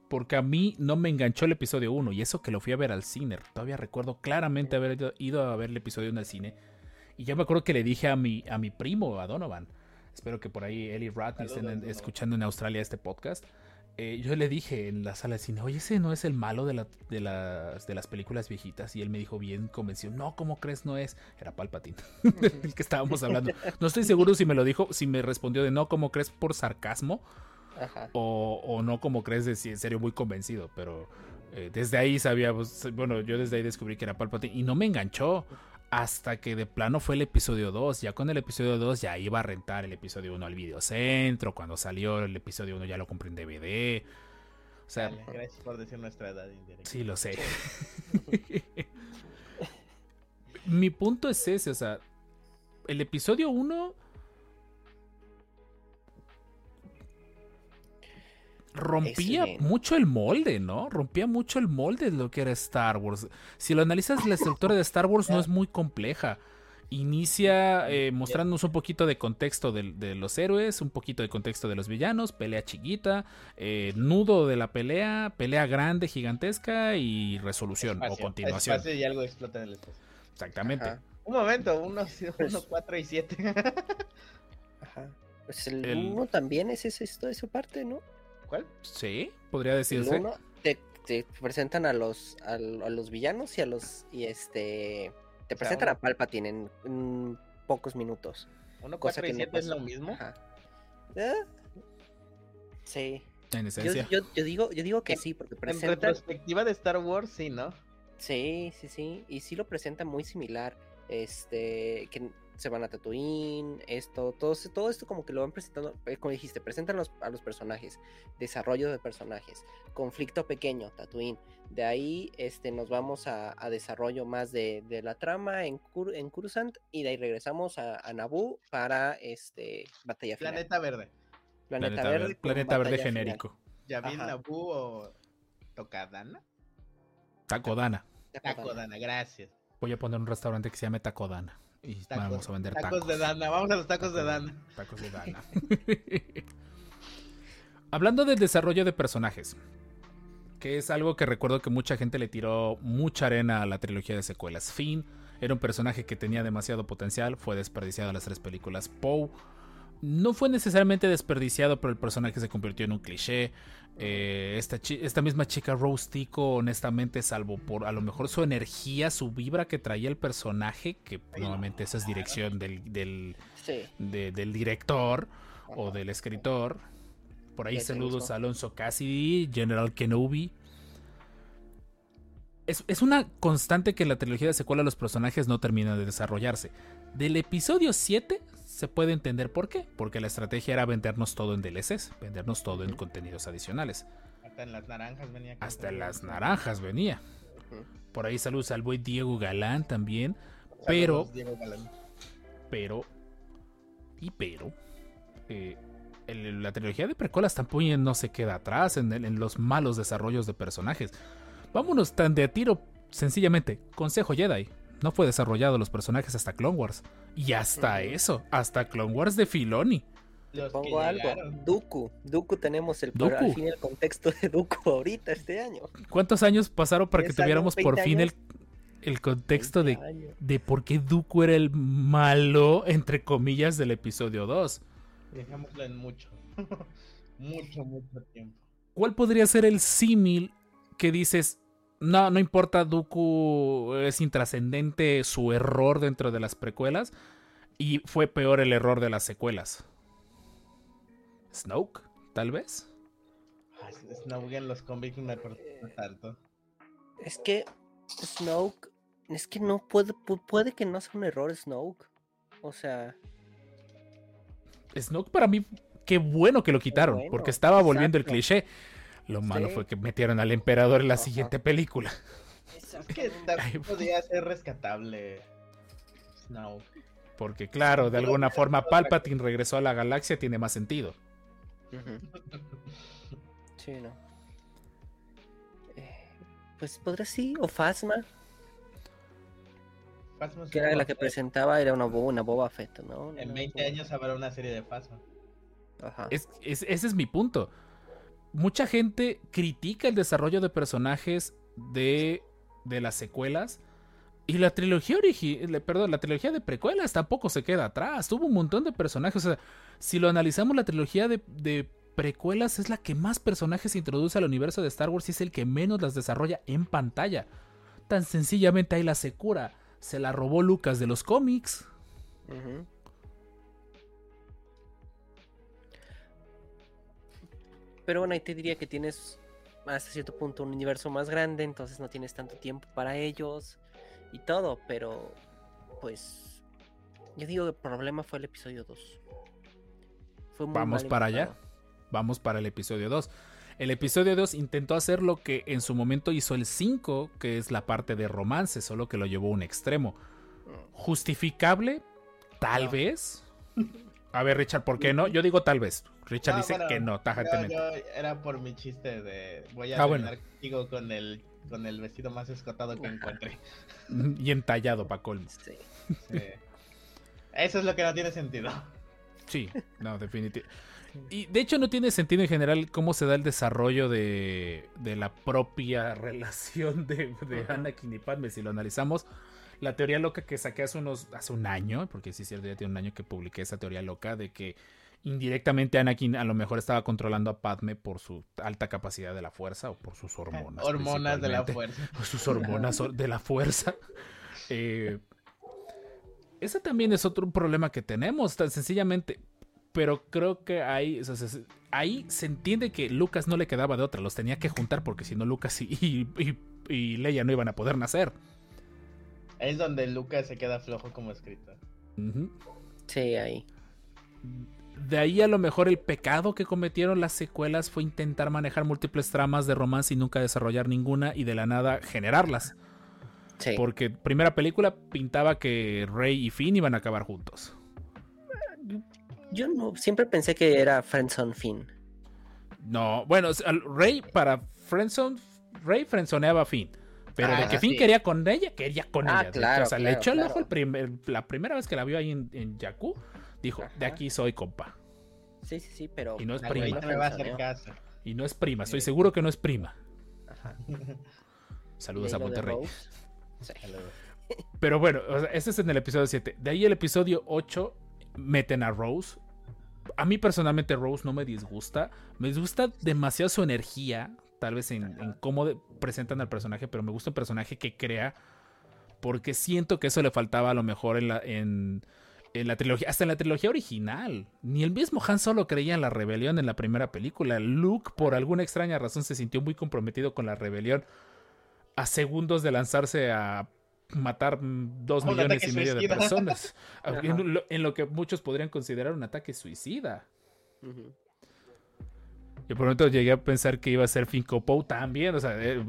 porque a mí no me enganchó el episodio 1 y eso que lo fui a ver al cine. Todavía recuerdo claramente haber ido- ido a ver el episodio 1 al cine Y yo me acuerdo que le dije a mi, a mi primo, a Donovan, espero que por ahí él y Ratney estén escuchando en Australia este podcast. Eh, yo le dije en la sala de cine, oye, ese no es el malo de, la- de, las, de las películas viejitas. Y él me dijo bien convencido, no, ¿cómo crees no es? Era Palpatine, el que estábamos hablando. No estoy seguro si me lo dijo, si me respondió de no, ¿cómo crees por sarcasmo? Ajá. o, o no como crees de si en serio muy convencido, pero eh, desde ahí sabía, pues, bueno, yo desde ahí descubrí que era Palpatine y no me enganchó hasta que de plano fue el episodio 2, ya con el episodio 2 ya iba a rentar el episodio 1 al videocentro, cuando salió el episodio 1 ya lo compré en DVD. O sea, Dale, gracias por decir nuestra edad indirecta. sí lo sé. Mi punto es ese, o sea, el episodio 1 rompía Excelente. mucho el molde, ¿no? Rompía mucho el molde de lo que era Star Wars. Si lo analizas, la estructura de Star Wars no es muy compleja. Inicia eh, mostrándonos un poquito de contexto de, los héroes, un poquito de contexto de los villanos, pelea chiquita, eh, nudo de la pelea, pelea grande, gigantesca y resolución o continuación. espacio y algo explota en el espacio. Exactamente. Ajá. Un momento, uno, Pues- uno 4 y 7. Ajá. Pues el El- 1 también es esto, esa parte, ¿no? ¿Cuál? Sí, podría decirse. 1 te, te presentan a los, a, a los villanos y a los. Y este. Te sea, presentan uno- a Palpatine en, en pocos minutos. Uno Cosa 4 y que no 7 es lo mismo. Ajá. Ah, Sí. En Yo, esencia. yo, yo digo, yo digo que En- sí, porque En presentan. retrospectiva de Star Wars, sí, ¿no? Sí, sí, sí. Y sí lo presenta muy similar. Este, que se van a Tatooine, esto, todo, esto- todo esto como que lo van presentando, eh, como dijiste, presentan los- a los personajes, desarrollo de personajes, conflicto pequeño, Tatooine. De ahí este, nos vamos a, a desarrollo más de, de la trama en, Cur- en Coruscant y de ahí regresamos a, a Naboo para este, batalla final. Planeta Verde. Planeta, Planeta Verde. Planeta Verde batalla final. genérico. Yavin Ajá. Naboo o Tocadana. Tacodana. Tacodana, gracias. Voy a poner un restaurante que se llame Tacodana. Y Tacos, vamos a vender tacos tacos. de Dana, vamos a los tacos de Dana. Tacos de Dana. Hablando del desarrollo de personajes, que es algo que recuerdo que mucha gente le tiró mucha arena a la trilogía de secuelas. Finn era un personaje que tenía demasiado potencial, fue desperdiciado en las tres películas. Poe no fue necesariamente desperdiciado, pero el personaje se convirtió en un cliché. Eh, esta, misma chica Rose Tico, honestamente, salvo por a lo mejor su energía, su vibra que traía el personaje, que normalmente esa es dirección del, del, Sí. de- del director o del escritor. Por ahí Ya te saludos a Alonso Cassidy, General Kenobi. Es, es una constante que en la trilogía de secuela los personajes no terminan de desarrollarse. Del episodio 7 se puede entender por qué. Porque la estrategia era vendernos todo en DLCs, vendernos todo en contenidos adicionales. Hasta en las naranjas venía. Hasta todo. las naranjas venía. Por ahí saludos al buen Diego Galán también. Saludos, Pero Diego Galán. pero y pero eh, el- la trilogía de precuelas tampoco no se queda atrás en, el- en los malos desarrollos de personajes vámonos tan de a tiro sencillamente Consejo Jedi no fue desarrollado los personajes hasta Clone Wars y hasta eso hasta Clone Wars de Filoni que Pongo algo. Dooku. Dooku tenemos el, Dooku. al fin el contexto de Dooku ahorita este año. ¿cuántos años pasaron para que 10 años, tuviéramos por 20 fin el, años. el contexto de, 20 años. de por qué Dooku era el malo entre comillas del episodio 2 Dejémoslo en mucho. mucho, mucho tiempo. ¿Cuál podría ser el símil que dices, no, no importa, Dooku es intrascendente su error dentro de las precuelas y fue peor el error de las secuelas? Snoke, tal vez. Ay, Snoke en los cómics me tanto. Es que Snoke. Es que no puede. pu- Puede que no sea un error Snoke. O sea. Snoke para mí, qué bueno que lo quitaron, bueno, porque estaba volviendo el cliché. Lo malo Sí. fue que metieron al emperador en la Ajá. siguiente película. Es que también podría ser rescatable. Snoke. Porque claro, de alguna forma Palpatine regresó a la galaxia, tiene más sentido. Sí, no. Eh, pues podría sí. O Phasma. Phasma Que era Boba la que Fett. presentaba. Era una, bo- una Boba Fett, ¿no? En Una 20 Boba- años habrá una serie de Phasma. Ajá. Es- es- ese es mi punto. Mucha gente critica el desarrollo de personajes de, de las secuelas Y la trilogía perdón, la trilogía de precuelas tampoco se queda atrás. Tuvo un montón de personajes. O sea, si lo analizamos, la trilogía de, de precuelas es la que más personajes introduce al universo de Star Wars y es el que menos las desarrolla en pantalla. Tan sencillamente ahí la secura. Se la robó Lucas de los cómics. Ujú. Pero bueno, ahí te diría que tienes hasta cierto punto un universo más grande, entonces no tienes tanto tiempo para ellos y todo, pero pues yo digo que el problema fue el episodio 2. Fue muy Vamos para allá. Vamos para el episodio 2. El episodio 2 intentó hacer lo que en su momento hizo el 5, que es la parte de romance, solo que lo llevó a un extremo. ¿Justificable? Tal No. vez. A ver, Richard, ¿por qué no? Yo digo tal vez. Richard Ah, dice bueno, que no, tajantemente. yo era por mi chiste de voy a Ah, bueno. terminar contigo con el con el vestido más escotado que encuentre. Y entallado para colmo. Sí. Sí. Eso es lo que no tiene sentido. Sí, no, definitivamente. Y de hecho no tiene sentido en general cómo se da el desarrollo de, de la propia relación de, de Anakin y Padme. Si lo analizamos, la teoría loca que saqué hace unos hace un año, porque sí es cierto, ya tiene un año que publiqué esa teoría loca de que indirectamente Anakin a lo mejor estaba controlando a Padme por su alta capacidad de la fuerza o por sus hormonas. Hormonas de la fuerza. sus hormonas de la fuerza. Eh, ese también es otro problema que tenemos, tan sencillamente. Pero creo que ahí, o sea, se- ahí se entiende que Lucas no le quedaba de otra, los tenía que juntar porque si no Lucas y, y, y- y Leia no iban a poder nacer. Es donde Lucas se queda flojo como escritor. Sí, ahí. De ahí a lo mejor el pecado que cometieron las secuelas fue intentar manejar múltiples tramas de romance y nunca desarrollar ninguna y de la nada generarlas. Sí. Porque primera película pintaba que Rey y Finn iban a acabar juntos. Yo no, siempre pensé que era Friendzone Finn. No, bueno, Rey para Friendzone, Rey frenzoneaba a Finn. Pero Ah, de que Finn sí. quería con ella, quería con Ah, ella. claro, o sea, le echó el claro. ojo el primer- la primera vez que la vio ahí en, en Jakku. Dijo, de aquí soy compa. Sí, sí, sí, pero. Y no es prima. me va a hacer caso. Y no es prima, estoy seguro que no es prima. Ajá. Saludos a Monterrey. Sí. Pero bueno, o sea, ese es en el episodio 7. De ahí el episodio 8 meten a Rose. A mí personalmente Rose no me disgusta. Me disgusta demasiado su energía, tal vez en, en cómo presentan al personaje, pero me gusta un personaje que crea. Porque siento que eso le faltaba a lo mejor en la, en, en la trilogía, hasta en la trilogía original. Ni el mismo Han Solo creía en la rebelión en la primera película. Luke, por alguna extraña razón, se sintió muy comprometido con la rebelión a segundos de lanzarse a matar dos millones y medio de personas. En, lo, en lo que muchos podrían considerar un ataque suicida. Ujú. Yo por momento llegué a pensar que iba a ser Finco Poe también. O sea, eh,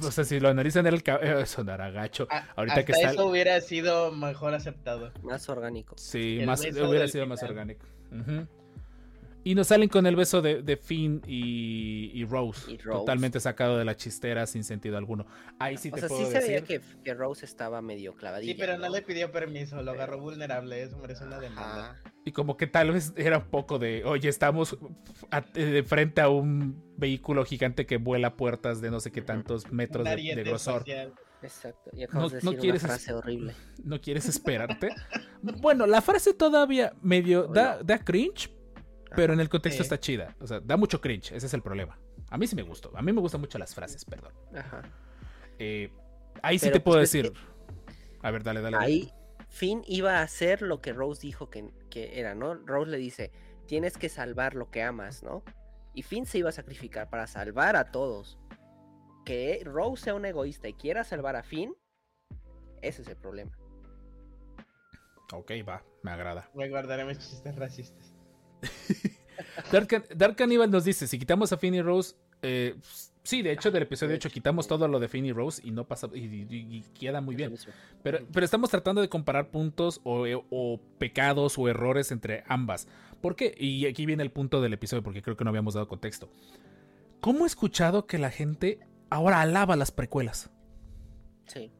o sea, si lo analizan era el ca- eh, sonará gacho. A- Ahorita hasta que está- eso hubiera sido mejor aceptado. Más orgánico. Sí, El más, hubiera sido más orgánico. Ujú. Y nos salen con el beso de, de Finn y, y Rose, Y Rose. Totalmente sacado de la chistera sin sentido alguno. Ahí sí o te sea, puedo sí se decir. veía que, que Rose estaba medio clavadilla. Sí, pero no le pidió permiso, lo agarró vulnerable, eso merece una demanda. Ajá. Y como que tal vez era un poco de, oye, estamos a- de frente a un vehículo gigante que vuela puertas de no sé qué tantos metros de, de grosor. Exacto. Y acabas No- de no decir quieres una frase horrible. ¿No quieres esperarte? bueno, la frase todavía medio da, da cringe, pero en el contexto Sí. está chida. O sea, da mucho cringe, ese es el problema. A mí sí me gustó. A mí me gustan mucho las frases, perdón. Ajá. Eh, ahí sí te puedo pues, es decir. A ver, dale, dale. dale. Ahí Finn iba a hacer lo que Rose dijo que, que era, ¿no? Rose le dice, tienes que salvar lo que amas, ¿no? Y Finn se iba a sacrificar para salvar a todos. Que Rose sea un egoísta y quiera salvar a Finn, ese es el problema. Ok, va, me agrada. Me guardaré mis chistes racistas. Dark, Dark Cannibal nos dice, si quitamos a Finn y Rose, eh, sí, de hecho del episodio de 8 hecho, quitamos todo lo de Finn y Rose y no pasa y, y- y queda muy bien. Pero, pero estamos tratando de comparar puntos o, eh, o pecados o errores entre ambas. ¿Por qué? Y aquí viene el punto del episodio porque creo que no habíamos dado contexto. ¿Cómo he escuchado que la gente ahora alaba las precuelas? Sí.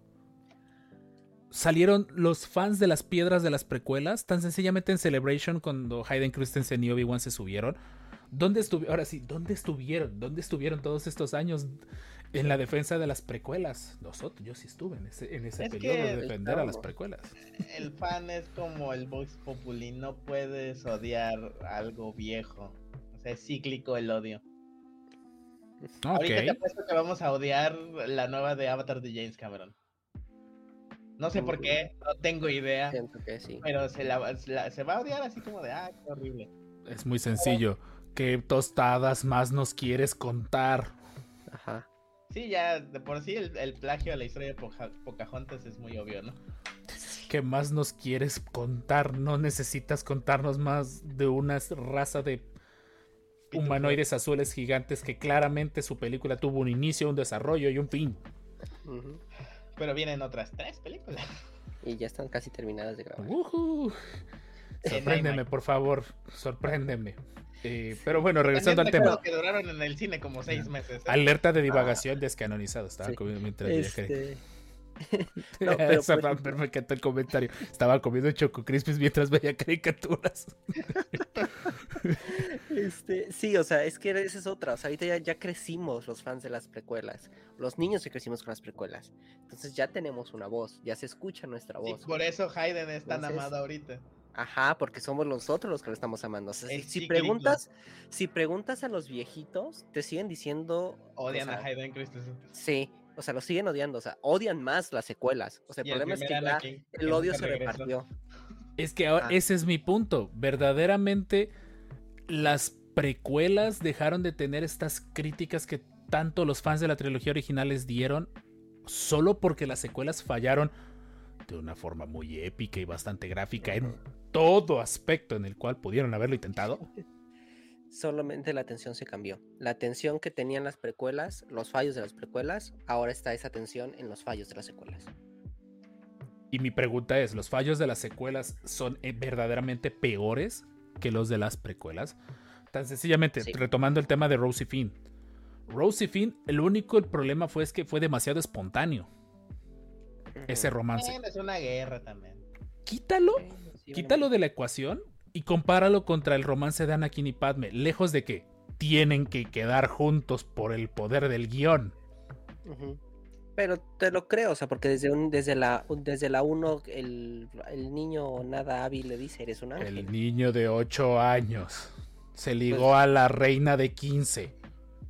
Salieron los fans de las piedras de las precuelas, tan sencillamente en Celebration cuando Hayden Christensen y Obi-Wan se subieron. ¿Dónde estuvieron? Ahora sí, ¿dónde estuvieron? ¿Dónde estuvieron todos estos años? en la defensa de las precuelas. Nosotros, yo sí estuve en ese, en ese Es periodo de defender a las precuelas. El fan es como el Vox Populi, no puedes odiar algo viejo. O sea, es cíclico el odio. Ahorita te apuesto que vamos a odiar la nueva de Avatar de James Cameron. No sé por qué, no tengo idea, Siento que sí. pero se, la, se la- se va a odiar así como de, ah, qué horrible. Es muy sencillo. ¿Qué tostadas más nos quieres contar? Ajá. Sí, ya de por sí el, el plagio a la historia de Poca- Pocahontas es muy obvio, ¿no? ¿Qué más nos quieres contar? No necesitas contarnos más de una raza de humanoides azules gigantes que claramente su película tuvo un inicio, un desarrollo y un fin. Ujú. Pero vienen otras tres películas. Y ya están casi terminadas de grabar. Ujú. En Sorpréndeme, por favor. Sorpréndeme. Eh, pero bueno, regresando al tema. que duraron en el cine como seis meses. ¿eh? Alerta de divagación descanonizado. Estaba Sí. comiendo mientras Este... No, pero Esa ejemplo- me encantó el comentario. Estaba comiendo choco crispies mientras veía caricaturas. Este, sí, o sea, es que esa es otra. O sea, ahorita ya, ya crecimos los fans de las precuelas. Los niños que crecimos con las precuelas. Entonces ya tenemos una voz, ya se escucha nuestra Sí, voz. por eso Hayden es tan amado ahorita. Ajá, porque somos nosotros los que lo estamos amando. O sea, si, Es si cíclico. preguntas, si preguntas a los viejitos, te siguen diciendo. Odian o sea, a Hayden Christensen. Sí, o sea, lo siguen odiando. O sea, odian más las secuelas. O sea, el problema es que ya el odio se regresó. repartió. Es que ahora- Ah. ese es mi punto. Verdaderamente, las precuelas dejaron de tener estas críticas que tanto los fans de la trilogía original les dieron solo porque las secuelas fallaron de una forma muy épica y bastante gráfica en todo aspecto en el cual pudieron haberlo intentado. Solamente la atención se cambió. La atención que tenían las precuelas, los fallos de las precuelas, ahora está esa atención en los fallos de las secuelas. Y mi pregunta es, ¿los fallos de las secuelas son eh, verdaderamente peores que los de las precuelas? Tan sencillamente, Sí. retomando el tema de Rose y Finn. Rose y Finn, el único el problema fue es que fue demasiado espontáneo ese romance. Es una guerra también. Quítalo, quítalo de la ecuación y compáralo contra el romance de Anakin y Padme, lejos de que tienen que quedar juntos por el poder del guion. Ujú. Pero te lo creo, o sea, porque desde un, desde la desde la 1 el, el niño nada hábil le dice, eres un ángel. El niño de 8 años se ligó a la reina de 15.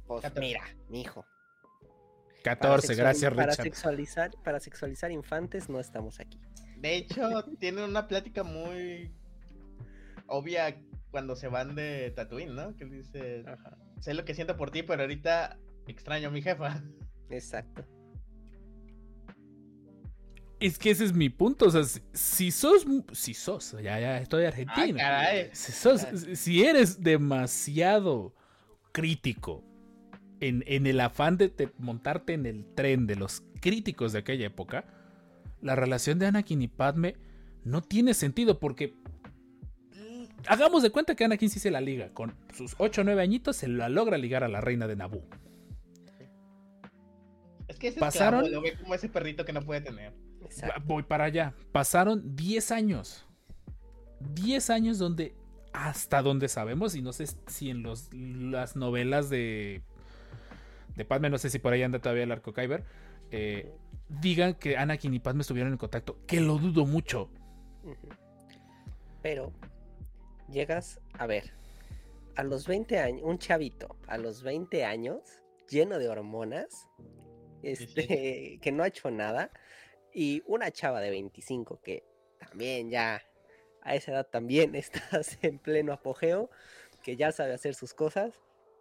Pues, mira, mi hijo. 14, gracias para Richard. sexualizar, para sexualizar infantes no estamos aquí. De hecho, tienen una plática muy obvia cuando se van de Tatooine, ¿no? Que él dice, Ajá. sé lo que siento por ti, pero ahorita extraño a mi jefa. Exacto. Es que ese es mi punto. O sea, si, sos. Si sos. Ya, ya estoy Ay, argentino. caray. si, sos, si eres demasiado crítico en, en el afán de, te- montarte en el tren de los críticos de aquella época, la relación de Anakin y Padme no tiene sentido porque. mm, Hagamos de cuenta que Anakin sí se la liga. Con sus 8 o 9 añitos se la logra ligar a la reina de Naboo. Es que ese Pasaron- lo ve como ese perrito que no puede tener. Exacto. Voy para allá. Pasaron 10 años. 10 años donde, hasta donde sabemos, y no sé si en los, las novelas de, de Padme, no sé si por ahí anda todavía el arco Kyber, eh, digan que Anakin y Padme estuvieron en contacto, que lo dudo mucho. Pero llegas a ver, a los 20 años, un chavito a los 20 años, lleno de hormonas, este, que no ha hecho nada, y una chava de 25 que también ya a esa edad también estás en pleno apogeo, que ya sabe hacer sus cosas.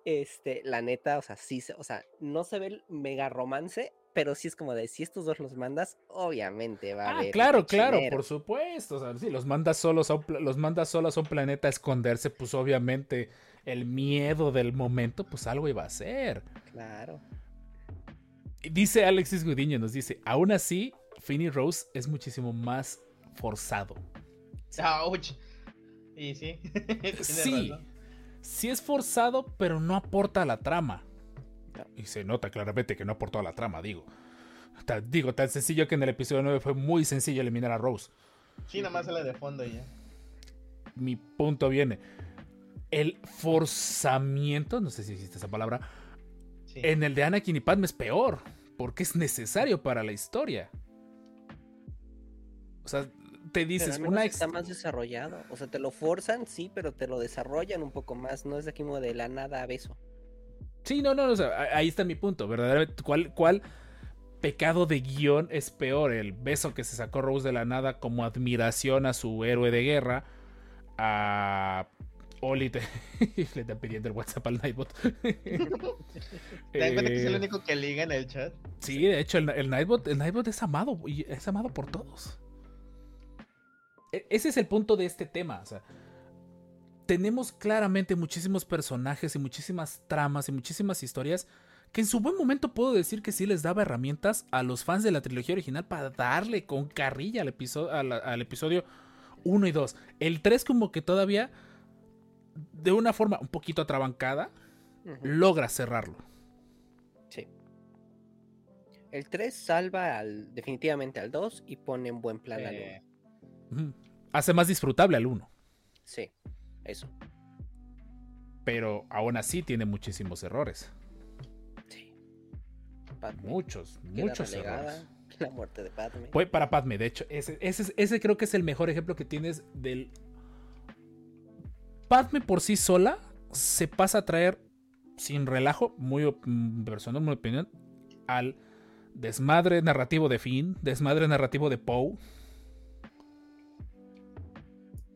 Este, la neta, o sea, sí, se- o sea, no se ve el mega romance, pero sí es como de si estos dos los mandas, obviamente va a Ah, haber. claro, claro, por supuesto. O sea, si los mandas solos a un, los mandas solos a un planeta a esconderse, pues obviamente el miedo del momento, pues algo iba a ser. Claro. Dice Alexis Gudiño, nos dice, aún así, Finny Rose es muchísimo más forzado. ¡Auch! Y sí. Sí, razón. sí es forzado, pero no aporta a la trama. Y se nota claramente que no aportó a la trama, digo. Digo, tan sencillo que en el episodio 9 fue muy sencillo eliminar a Rose. Sí, nomás sale de fondo y ya. Mi punto viene. El forzamiento, no sé si existe esa palabra, sí. En el de Anakin y Padme es peor, porque es necesario para la historia. O sea, te dices, una ex- está más desarrollado. O sea, te lo forzan, sí, pero te lo desarrollan un poco más. No es de aquí como de la nada a beso. Sí, no, no, o sea, ahí está mi punto. Verdaderamente, ¿cuál, cuál pecado de guion es peor? ¿El beso que se sacó Rose de la nada como admiración a su héroe de guerra? A Oli te... le está pidiendo el WhatsApp al Nightbot. ¿Te das cuenta que es el Eh, único que liga en el chat? Sí, de hecho, el, el Nightbot, el Nightbot es amado y es amado por todos. E- ese es el punto de este tema. O sea, tenemos claramente muchísimos personajes y muchísimas tramas y muchísimas historias que en su buen momento puedo decir que sí les daba herramientas a los fans de la trilogía original para darle con carrilla al episodio, al episodio 1 y 2. El 3 como que todavía, de una forma un poquito atrabancada, logra cerrarlo. Sí. El 3 salva al, definitivamente al 2 y pone en buen plan al Eh, 1. Ujú. Hace más disfrutable al 1. Sí, eso. pero aún así tiene muchísimos errores. Sí. Padme Muchos, muchos relegada, errores. La muerte de Padme. Fue para Padme, de hecho, ese, ese, ese creo que es el mejor ejemplo que tienes del... Padme por sí sola se pasa a traer sin relajo, muy mm, personal, mi opinión, al desmadre narrativo de Finn, desmadre narrativo de Poe.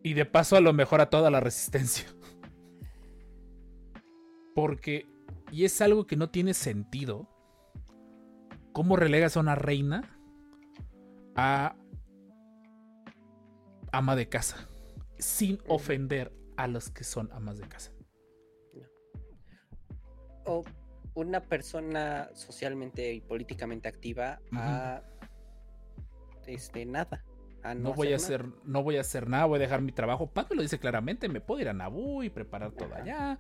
Y de paso a lo mejor a toda la resistencia. Porque, y es algo que no tiene sentido, ¿cómo relegas a una reina a ama de casa? Sin ofender a los que son amas de casa. O una persona socialmente y políticamente activa a este nada. A No, voy a hacer hacer, no voy a hacer nada, voy a dejar mi trabajo. Padme lo dice claramente, me puedo ir a Naboo y preparar todo Ajá. allá.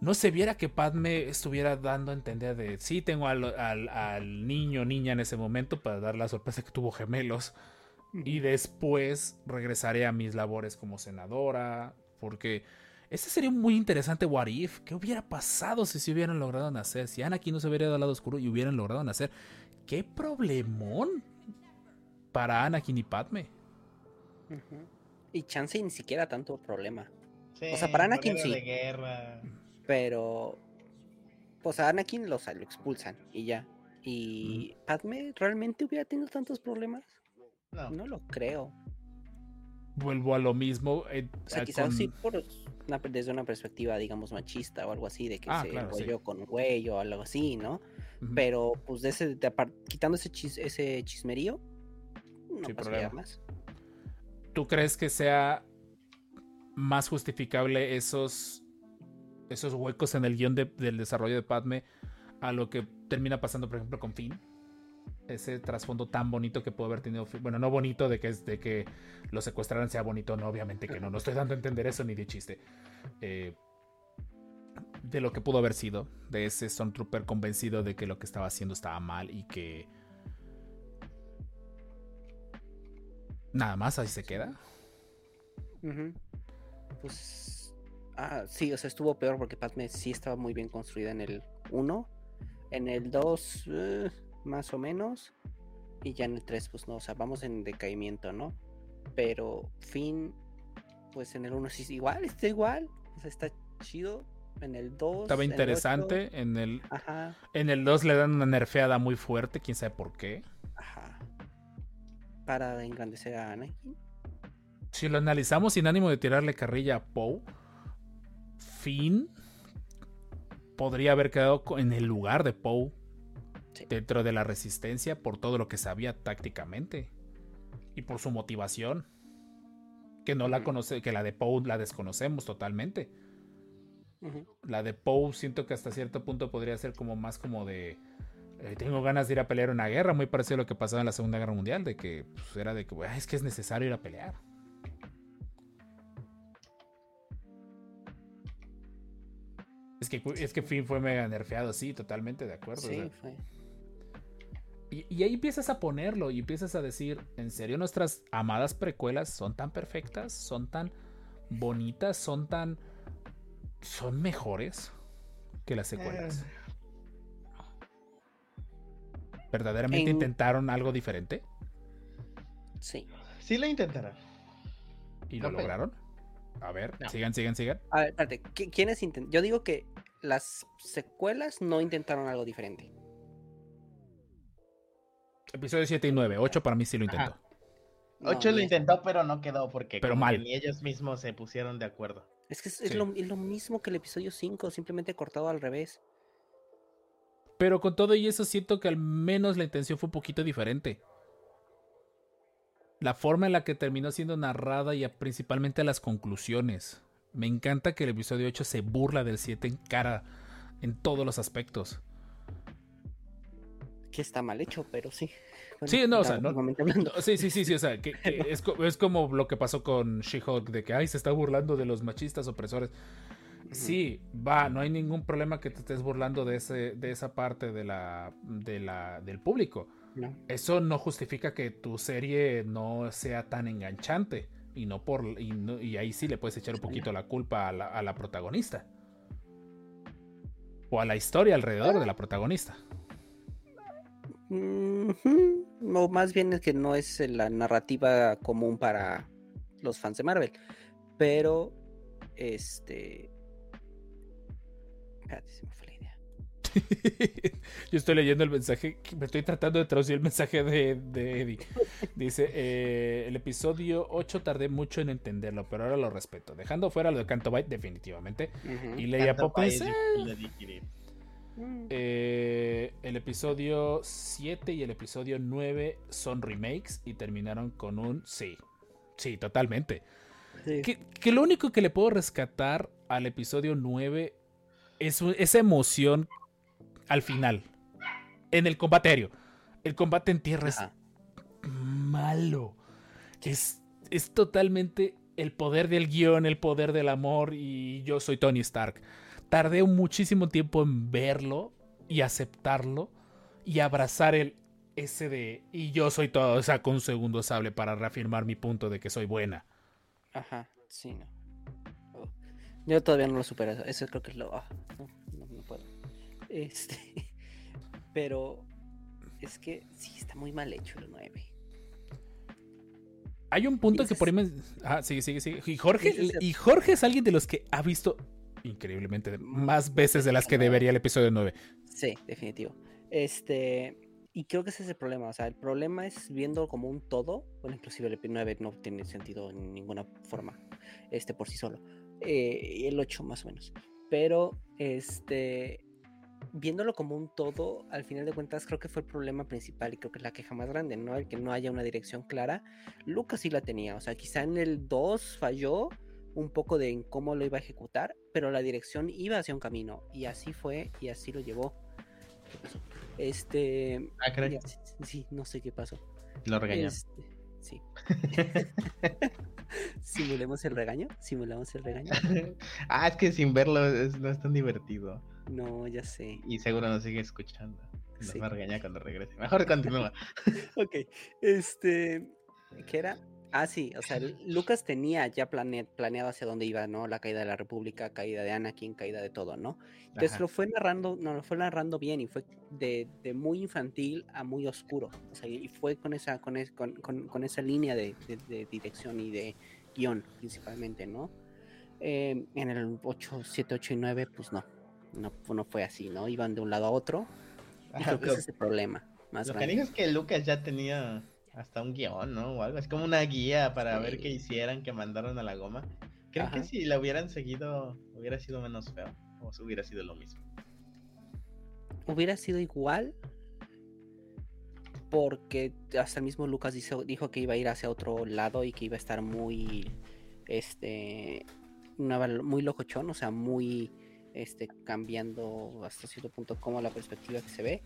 No se viera que Padme estuviera dando a entender de sí tengo al, al- al niño niña en ese momento para dar la sorpresa que tuvo gemelos. Y después regresaré a mis labores como senadora. Porque ese sería un muy interesante what if. ¿Qué hubiera pasado si se hubieran logrado nacer? Si Anakin no se hubiera ido al lado oscuro y hubieran logrado nacer. ¿Qué problemón para Anakin y Padme? Y chance ni siquiera tanto problema. sí, O sea, para Anakin sí. de guerra. Pero. Pues a Anakin lo, lo expulsan y ya. ¿Y Padme realmente hubiera tenido tantos problemas? No. No lo creo. Vuelvo a lo mismo. eh, O sea, ah, quizás con- sí por una- desde una perspectiva, digamos, machista o algo así, de que Ah, se claro, sí. con un güey o algo así, ¿no? Pero, pues, de ese, de quitando ese, chis- ese chismerío, no Sin pasaría problema. más. ¿Tú crees que sea más justificable esos, esos huecos en el guion de- del desarrollo de Padme a lo que termina pasando, por ejemplo, con Finn? Ese trasfondo tan bonito que pudo haber tenido Finn. Bueno, no bonito de que, es- de que lo secuestraran sea bonito, no, obviamente que no. No estoy dando a entender eso ni de chiste. Eh, de lo que pudo haber sido. De ese Stormtrooper convencido de que lo que estaba haciendo estaba mal y que. Nada más ahí se queda. Ujú. Pues. Ah, sí, o sea, estuvo peor porque Padme sí estaba muy bien construida en el 1. En el 2, eh, más o menos. Y ya en el 3, pues no, o sea, vamos en decaimiento, ¿no? Pero Finn, pues en el 1 sí igual, está igual. O sea, está chido. En el 2. Estaba en el interesante. En el, Ajá, en el 2 le dan una nerfeada muy fuerte, quién sabe por qué. ajá. Para engrandecer a Anakin. Si lo analizamos sin ánimo de tirarle carrilla a Poe, Finn podría haber quedado en el lugar de Poe Sí. dentro de la resistencia por todo lo que sabía tácticamente y por su motivación. Que no la conoce, que la de Poe la desconocemos totalmente. La de Poe siento que hasta cierto punto podría ser como más como de eh, tengo ganas de ir a pelear una guerra, muy parecido a lo que pasaba en la Segunda Guerra Mundial, de que pues, era de que "Ah, es que es necesario ir a pelear. Es que, es que Finn fue mega nerfeado, sí, totalmente de acuerdo. o Sí, sea, fue. y, y ahí empiezas a ponerlo y empiezas a decir, ¿en serio nuestras amadas precuelas son tan perfectas? ¿Son tan bonitas? ¿Son tan... son mejores que las secuelas? ¿Verdaderamente En- intentaron algo diferente? Sí. Sí lo intentaron. ¿Y lo lograron? A ver, No. sigan, sigan, sigan. A ver, espérate, ¿qui- ¿quiénes intentan? Yo digo que las secuelas no intentaron algo diferente. Episodio 7 y 9. 8 para mí sí lo Ajá. intentó. No, Ocho lo no. intentó, pero no quedó porque Pero que mal. ni ellos mismos se pusieron de acuerdo. Es que es, es Sí. lo, es lo mismo que el episodio 5, simplemente cortado al revés. Pero con todo y eso siento que al menos la intención fue un poquito diferente. La forma en la que terminó siendo narrada y a- principalmente las conclusiones. Me encanta que el episodio 8 se burla del 7 en cara en todos los aspectos. Que está mal hecho, pero sí. Bueno, Sí, no, o sea, no-. No, sí, sí, sí, sí, o sea, que, que es, es como lo que pasó con She-Hulk, de que, ay, se está burlando de los machistas opresores. Sí, va, no hay ningún problema que te estés burlando de, ese, de esa parte de la, de la, del público. No. Eso no justifica que tu serie no sea tan enganchante. Y no por y, no- y ahí sí le puedes echar un poquito la culpa a la, a la protagonista. O a la historia alrededor de la protagonista. Ujú, O más bien es que no es eh, la narrativa común para los fans de Marvel. Pero, este. Espérate, se me fue la idea. Yo estoy leyendo el mensaje, me estoy tratando de traducir el mensaje de, de Eddie. Dice, eh, el episodio 8 tardé mucho en entenderlo, pero ahora lo respeto. Dejando fuera lo de Canto Byte, definitivamente. Y Tanto Poppins. Mm, eh, el episodio 7 y el episodio 9 son remakes y terminaron con un sí. Sí, totalmente. sí. Que, que lo único que le puedo rescatar al episodio 9 es esa emoción al final. En el combate aéreo. El combate en tierra es malo. Es, es totalmente el poder del guion, el poder del amor y yo soy Tony Stark. Tardé muchísimo tiempo en verlo y aceptarlo y abrazar el ese de y yo soy todo, o sea, con un segundo sable para reafirmar mi punto de que soy buena. Ajá, sí, no. Yo todavía no lo supero. Eso, eso creo que es lo. ah, no, no, no puedo. Este. Pero. Es que sí, está muy mal hecho el 9. Hay un punto que por ahí me... Ah, sigue, sigue, sigue. Y Jorge, y Jorge es alguien de los que ha visto increíblemente más veces de las que debería el episodio 9. Sí, definitivo. Este. Y creo que ese es el problema. O sea, el problema es viendo como un todo. Bueno, inclusive el 9 no tiene sentido en ninguna forma. Este por sí solo. Eh, y el 8 más o menos. Pero, este. Viéndolo como un todo, al final de cuentas, creo que fue el problema principal y creo que es la queja más grande, ¿no? El que no haya una dirección clara. Lucas sí la tenía. O sea, quizá en el 2 falló un poco de en cómo lo iba a ejecutar, pero la dirección iba hacia un camino. Y así fue, y así lo llevó. Este. Ah, sí, no sé qué pasó. lo. Este, sí. ¿Simulemos el regaño? ¿Simulamos el regaño? ah, es que sin verlo es- no es tan divertido. No, ya sé. Y seguro nos sigue escuchando. Nos Sí. va a regañar cuando regrese. Mejor continúa. Ok, este. ¿Qué era? Ah, sí, o sea, Lu- Lucas tenía ya plane- planeado hacia dónde iba, ¿no? La caída de la República, caída de Anakin, caída de todo, ¿no? Entonces Ajá. lo fue narrando, no, lo fue narrando bien y fue de, de muy infantil a muy oscuro. O sea, y fue con esa, con, es- con, con- con esa línea de, de- de dirección y de guion, principalmente, ¿no? Eh, en el 8, 7, 8 y 9, pues no. No, no fue así, ¿no? Iban de un lado a otro. Y Ajá, creo que lo- ese es el problema más Lo que grande. digo es que Lucas ya tenía hasta un guion, ¿no? O algo. Es como una guía para ver qué hicieran que mandaron a la goma. Creo que si la hubieran seguido, hubiera sido menos feo. O si hubiera sido lo mismo. hubiera sido igual porque hasta el mismo Lucas dijo, dijo que iba a ir hacia otro lado y que iba a estar muy este una muy locochón, o sea, muy este cambiando hasta cierto punto como la perspectiva que se ve.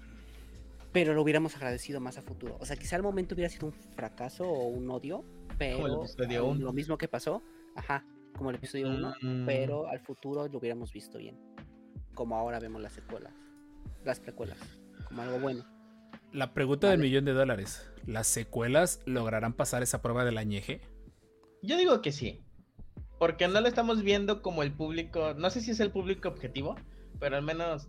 Pero lo hubiéramos agradecido más a futuro. O sea, quizá al momento hubiera sido un fracaso o un odio, pero lo mismo que pasó, ajá, como el episodio 1, Mm, pero al futuro lo hubiéramos visto bien. Como ahora vemos las secuelas, las precuelas, como algo bueno. La pregunta del millón de dólares. ¿Las secuelas lograrán pasar esa prueba del añeje? Yo digo que sí. Porque no lo estamos viendo como el público. No sé si es el público objetivo, pero al menos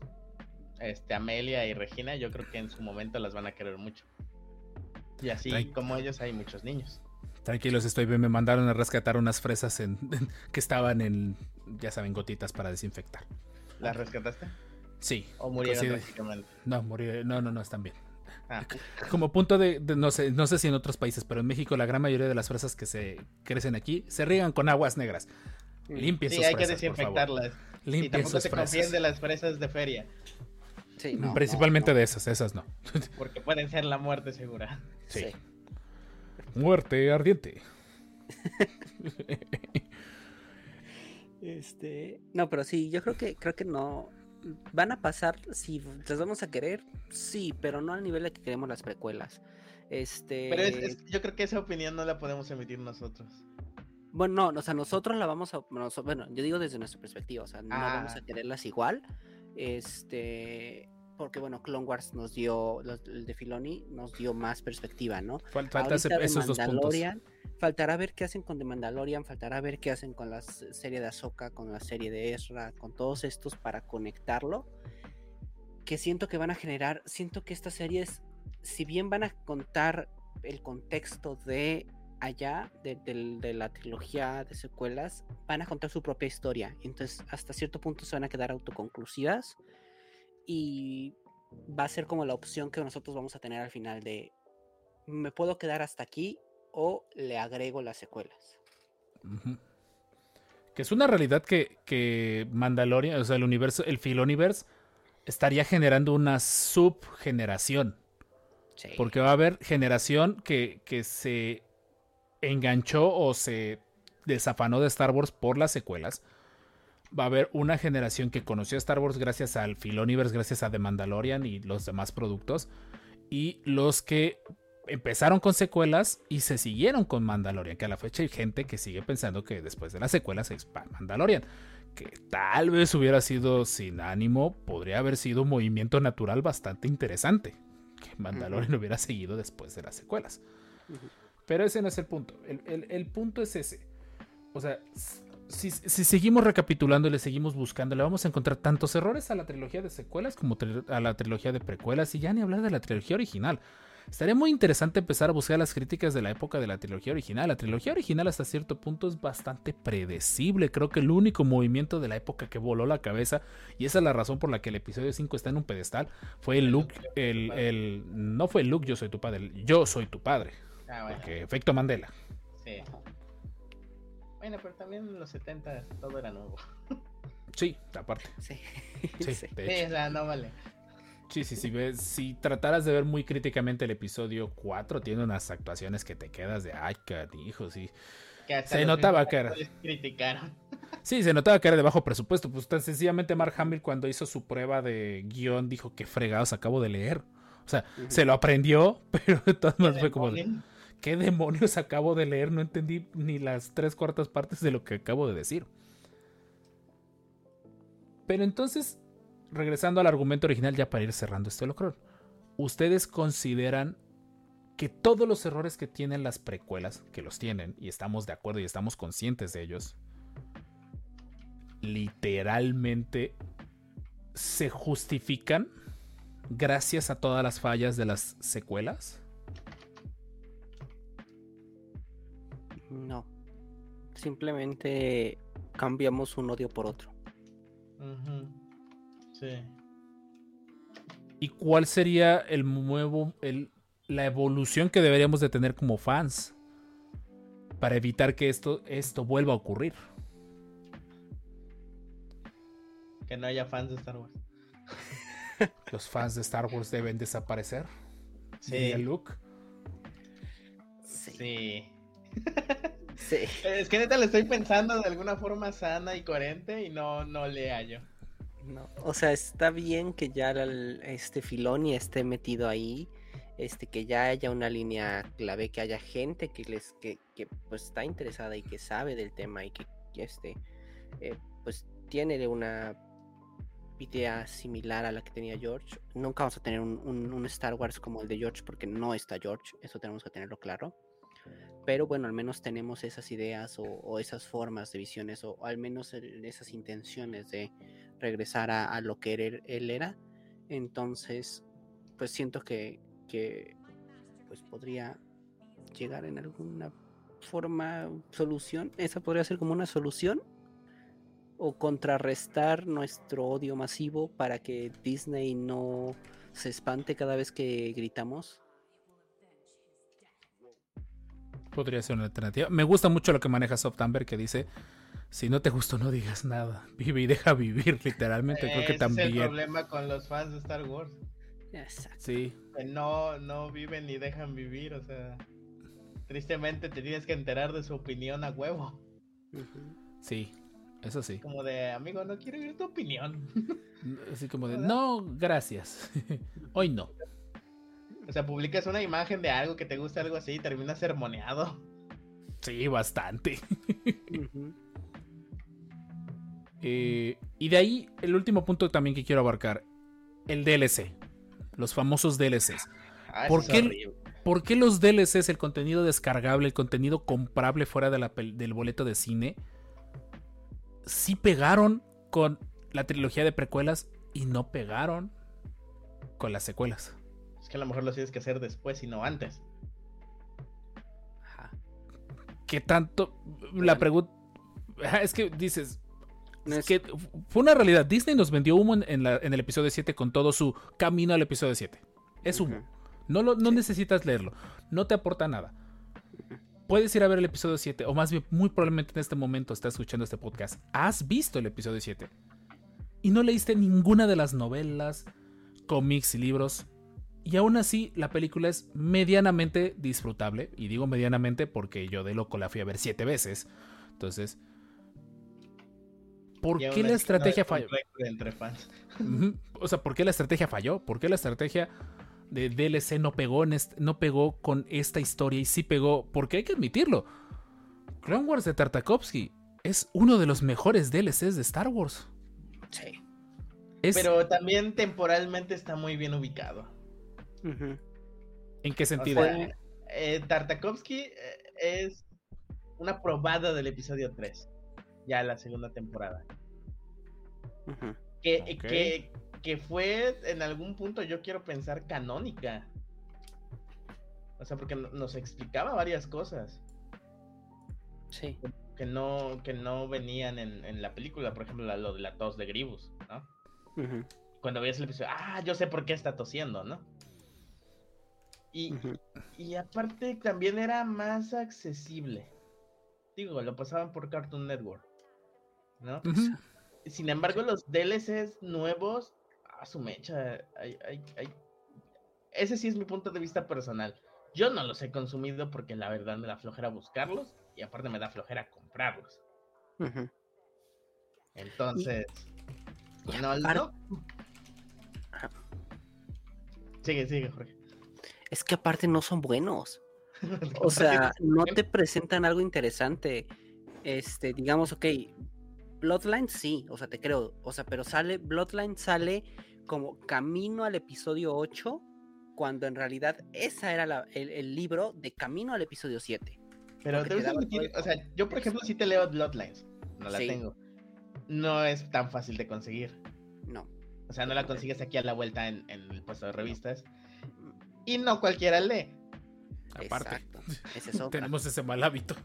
este, Amelia y Regina, yo creo que en su momento las van a querer mucho. Y así Tran- como ellos hay muchos niños. Tranquilos, estoy bien. Me mandaron a rescatar unas fresas en, que estaban en, ya saben, gotitas para desinfectar. ¿Las rescataste? Sí. ¿O murieron de- no, morir, no, no, no, están bien. Ah, Como punto de, de- no sé, no sé si en otros países, pero en México la gran mayoría de las fresas que se crecen aquí se riegan con aguas negras. Limpien sí, sus hay que fresas, por favor. desinfectarlas. Y tampoco se confíen de las fresas de feria, Sí, no, Principalmente no, no. de esas, esas no. porque pueden ser la muerte segura. Sí. Sí. Muerte ardiente. Este, no, pero sí, yo creo que creo que no van a pasar si las vamos a querer, sí, pero no al nivel de que queremos las precuelas. Este, Pero es- es- yo creo que esa opinión no la podemos emitir nosotros. bueno, no, o sea, nosotros la vamos a, bueno, yo digo desde nuestra perspectiva, o sea, no vamos Ah. a quererlas igual, este, porque bueno, Clone Wars nos dio, los- el de Filoni nos dio más perspectiva, ¿no? Fal- Falta de esos dos puntos. Faltará ver qué hacen con The Mandalorian, faltará ver qué hacen con la serie de Ahsoka, con la serie de Ezra, con todos estos para conectarlo. Que siento que van a generar, siento que estas series, si bien van a contar el contexto de allá, de, de la trilogía de secuelas, van a contar su propia historia. Entonces, hasta cierto punto se van a quedar autoconclusivas y va a ser como la opción que nosotros vamos a tener al final de me puedo quedar hasta aquí o le agrego las secuelas. Que es una realidad que, que Mandalorian, o sea, el universo, el Filoniverse, estaría generando una subgeneración. Sí. Porque va a haber generación que, que se enganchó o se desafanó de Star Wars por las secuelas. Va a haber una generación que conoció a Star Wars gracias al Filoniverse, gracias a The Mandalorian y los demás productos. Y los que empezaron con secuelas y se siguieron con Mandalorian. Que a la fecha hay gente que sigue pensando que después de las secuelas es Mandalorian. Que tal vez hubiera sido sin ánimo, podría haber sido un movimiento natural bastante interesante que Mandalorian hubiera seguido después de las secuelas. Pero ese no es el punto. El, el- el punto es ese. O sea, si, si seguimos recapitulando y le seguimos buscando, le vamos a encontrar tantos errores a la trilogía de secuelas como a la trilogía de precuelas y ya ni hablar de la trilogía original. Estaría muy interesante empezar a buscar las críticas de la época de la trilogía original. La trilogía original hasta cierto punto es bastante predecible. Creo que el único movimiento de la época que voló la cabeza, y esa es la razón por la que el episodio 5 está en un pedestal, fue el look, el, el, no fue el look yo soy tu padre, el yo soy tu padre. Ah, bueno, Porque efecto Mandela. sí. Bueno, pero también en los 70 todo era nuevo. Sí, aparte. Sí. Sí, Sí. de Sí, hecho. o sea, no vale. Sí, sí, sí. ves- Si trataras de ver muy críticamente el episodio 4, tiene unas actuaciones que te quedas de ay, canijo, sí. Que Se notaba que era- criticaron. Sí, se notaba que era de bajo presupuesto. Pues tan sencillamente Mark Hamill cuando hizo su prueba de guion dijo que fregados acabo de leer. O sea, se lo aprendió, pero de todas maneras fue como, de. ¿Qué demonios acabo de leer? No entendí ni las tres cuartas partes de lo que acabo de decir. Pero entonces, regresando al argumento original ya para ir cerrando este holocron, ¿ustedes consideran que todos los errores que tienen las precuelas, que los tienen, y estamos de acuerdo y estamos conscientes de ellos, literalmente se justifican gracias a todas las fallas de las secuelas? Simplemente cambiamos un odio por otro. Sí. ¿Y cuál sería el nuevo, el, la evolución que deberíamos de tener como fans para evitar que esto, esto vuelva a ocurrir? Que no haya fans de Star Wars. Los fans de Star Wars deben desaparecer. Sí. Luke. Sí. Sí. Sí. Es que neta le estoy pensando de alguna forma sana y coherente y no, no le hallo. No, o sea, está bien que ya el- este Filoni esté metido ahí, este, que ya haya una línea clave, que haya gente que les, que, que, pues está interesada y que sabe del tema y que, que, este, eh, pues tiene una idea similar a la que tenía George. Nunca vamos a tener un, un- un Star Wars como el de George porque no está George, eso tenemos que tenerlo claro. Pero bueno, al menos tenemos esas ideas o, esas formas de visiones o, al menos esas intenciones de regresar a, lo que él, él era. Entonces, pues siento que, que pues podría llegar en alguna forma solución. Esa podría ser como una solución o contrarrestar nuestro odio masivo para que Disney no se espante cada vez que gritamos. Podría ser una alternativa. Me gusta mucho lo que maneja Softamber que dice, si no te gustó no digas nada, vive y deja vivir, literalmente. Creo que Ese también. es el problema con los fans de Star Wars. Exacto. Sí, Que no, no viven ni dejan vivir, o sea. Tristemente te tienes que enterar de su opinión a huevo. Sí, eso sí. Como de, amigo, no quiero oír tu opinión. Así como de, no, gracias. Hoy no. O sea, publicas una imagen de algo que te gusta, algo así, y terminas sermoneado. Sí, bastante. Eh, y de ahí, el último punto también que quiero abarcar, el DLC. Los famosos DLCs. Ah, ¿Por qué. ¿Por qué los DLCs, el contenido descargable, el contenido comprable fuera de la del boleto de cine, sí pegaron con la trilogía de precuelas y no pegaron con las secuelas? Es que a lo mejor lo tienes que hacer después y no antes. Ajá. ¿Qué tanto? La pregunta... Es que dices... Es que fue una realidad. Disney nos vendió humo en, en la- en el episodio 7 con todo su camino al episodio 7. Es humo. No, lo, no necesitas leerlo. No te aporta nada. Puedes ir a ver el episodio 7. O más bien, muy probablemente en este momento estás escuchando este podcast. Has visto el episodio 7. Y no leíste ninguna de las novelas, cómics y libros. Y aún así, la película es medianamente disfrutable. Y digo medianamente porque yo de loco la fui a ver siete veces. Entonces... ¿Por qué la no estrategia falló? entre fans. O sea, ¿por qué la estrategia falló? ¿Por qué la estrategia de DLC no pegó, en no pegó con esta historia y sí pegó? Porque hay que admitirlo. Clone Wars de Tartakovsky es uno de los mejores DLCs de Star Wars. Sí. Es, Pero también temporalmente está muy bien ubicado. ¿En qué O sentido? sea, eh, Tartakovsky eh, es una probada del episodio 3. Ya la segunda temporada. Que, que, que fue en algún punto, yo quiero pensar, canónica. O sea, porque no- nos explicaba varias cosas Sí. que no, que no venían en, en la película. Por ejemplo, lo de la tos de Gribus, ¿no? Cuando veías el episodio, ah, yo sé por qué está tosiendo, ¿no? Y, y aparte también era más accesible. Digo, lo pasaban por Cartoon Network, ¿no? Sin embargo, los DLCs nuevos, a su mecha, hay- hay- hay- ese sí es mi punto de vista personal. Yo no los he consumido porque la verdad me da flojera buscarlos y aparte me da flojera comprarlos. Entonces, Y no. Sigue, sigue, Jorge. Es que aparte no son buenos. O sea, no te presentan algo interesante. Este, digamos, ok, Bloodline sí, o sea, te creo. O sea, pero sale, Bloodline sale como camino al episodio 8, cuando en realidad esa era la- el, el libro de camino al episodio 7. Pero te admitir, o sea, yo por ejemplo sí te leo Bloodlines, no la Sí. tengo. No es tan fácil de conseguir. No. O sea, no la consigues aquí a la vuelta en, en el puesto de revistas. Y no cualquiera lee. Aparte, Exacto. Es tenemos ese mal hábito.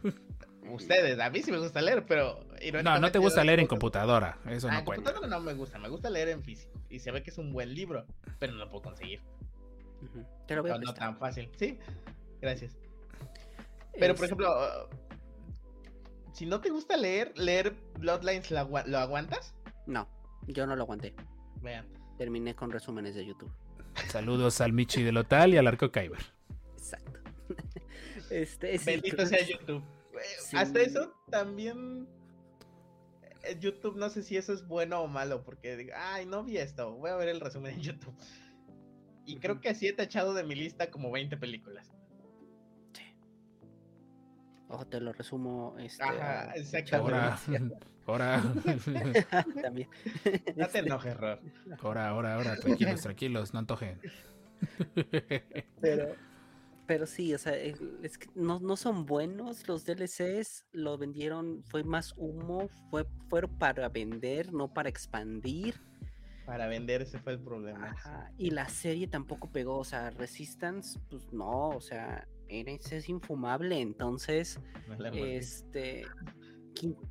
Ustedes, a mí sí me gusta leer, pero... No, no te gusta leer en computadora. Eso Ah, no en cuenta. computadora no me gusta, me gusta leer en físico. Y se ve que es un buen libro, pero no lo puedo conseguir. Ujú. Te lo voy a No, tan fácil. Sí, gracias. Pero, por ejemplo, uh, si no te gusta leer, leer Bloodlines, ¿lo, lo aguantas? No, yo no lo aguanté. Vean. Terminé con resúmenes de YouTube. Saludos al Michi del Otal y al Arco Kyber. Exacto. Este, sí, Bendito sea YouTube. Sí. Hasta eso también. eh, YouTube, no sé si eso es bueno o malo, porque digo, ay, no vi esto, voy a ver el resumen en YouTube. Y creo que así he tachado de mi lista como 20 películas. Ojo, te lo resumo. Este, Ajá, exactamente. Ahora, ahora, También. No te enojes, Ror. ahora, ahora, ahora, tranquilos, tranquilos, no antojen. pero, pero sí, o sea, el- es que no, no son buenos los DLCs, lo vendieron, fue más humo, fue, fueron para vender, no para expandir. Para vender ese fue el problema. Ajá, Y la serie tampoco pegó, o sea, Resistance, pues no, o sea, era, es infumable, entonces, No este,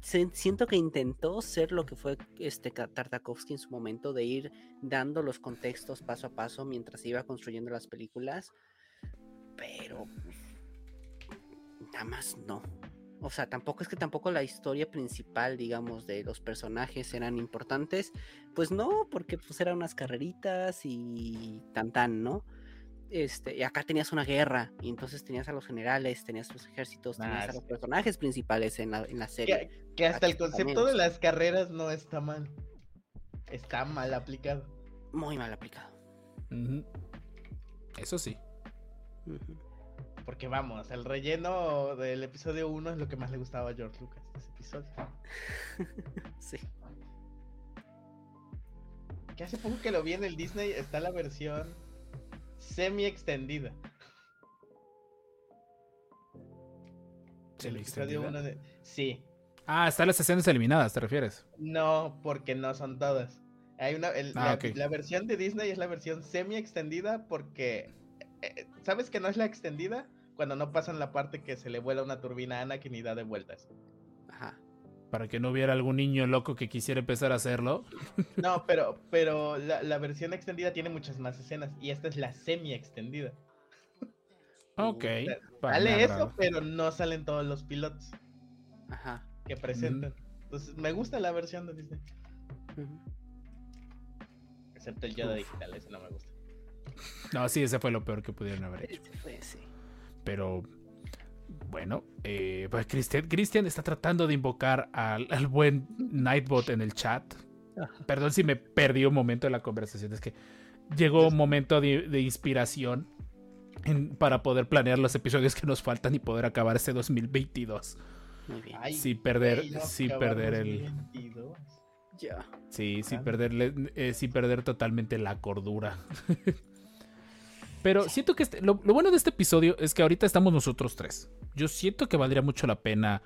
siento que intentó ser lo que fue este Tartakovsky en su momento, de ir dando los contextos paso a paso mientras iba construyendo las películas, pero nada más no. O sea, tampoco es que tampoco la historia principal, digamos, de los personajes eran importantes. Pues no, porque pues eran unas carreritas y tan tan, ¿no? Este, y acá tenías una guerra, y entonces tenías a los generales, tenías los ejércitos, tenías Ah, a los personajes principales en la, en la serie. Que, que hasta el concepto también. de las carreras no está mal. Está mal aplicado. Muy mal aplicado. Eso sí. Porque vamos, el relleno del episodio 1 es lo que más le gustaba a George Lucas. Ese episodio. Sí. Que hace poco que lo vi en el Disney está la versión semi extendida. ¿Semi El episodio extendida? uno de... Sí, Ah, están las escenas eliminadas, ¿te refieres? no, porque no son todas. Hay una, el- Ah, la, versión de Disney es la versión semi extendida porque eh, ¿sabes que no es la extendida? Cuando no pasan la parte que se le vuela una turbina a Anakin y da de vueltas. Ajá. Para que no hubiera algún niño loco que quisiera empezar a hacerlo. No, pero, pero la, la versión extendida tiene muchas más escenas y esta es la semi extendida. Ok. sea, Sale eso, pero no salen todos los pilotos Ajá. que presentan. Entonces, me gusta la versión de Disney. Excepto el Yoda Uf. digital, ese no me gusta. No, sí, ese fue lo peor que pudieron haber hecho. Ese fue, sí. Pero bueno, eh, pues Cristian, Cristian está tratando de invocar al, al buen Nightbot en el chat. Perdón si me perdí un momento de la conversación, es que llegó un momento de, de inspiración en- para poder planear los episodios que nos faltan y poder acabar este 2022 Muy bien. Ay, sin perder, sin perder el, 2022. Ya. Sí, sin perderle, eh, sin perder totalmente la cordura. Pero siento que este- lo, lo bueno de este episodio es que ahorita estamos nosotros tres. Yo siento que valdría mucho la pena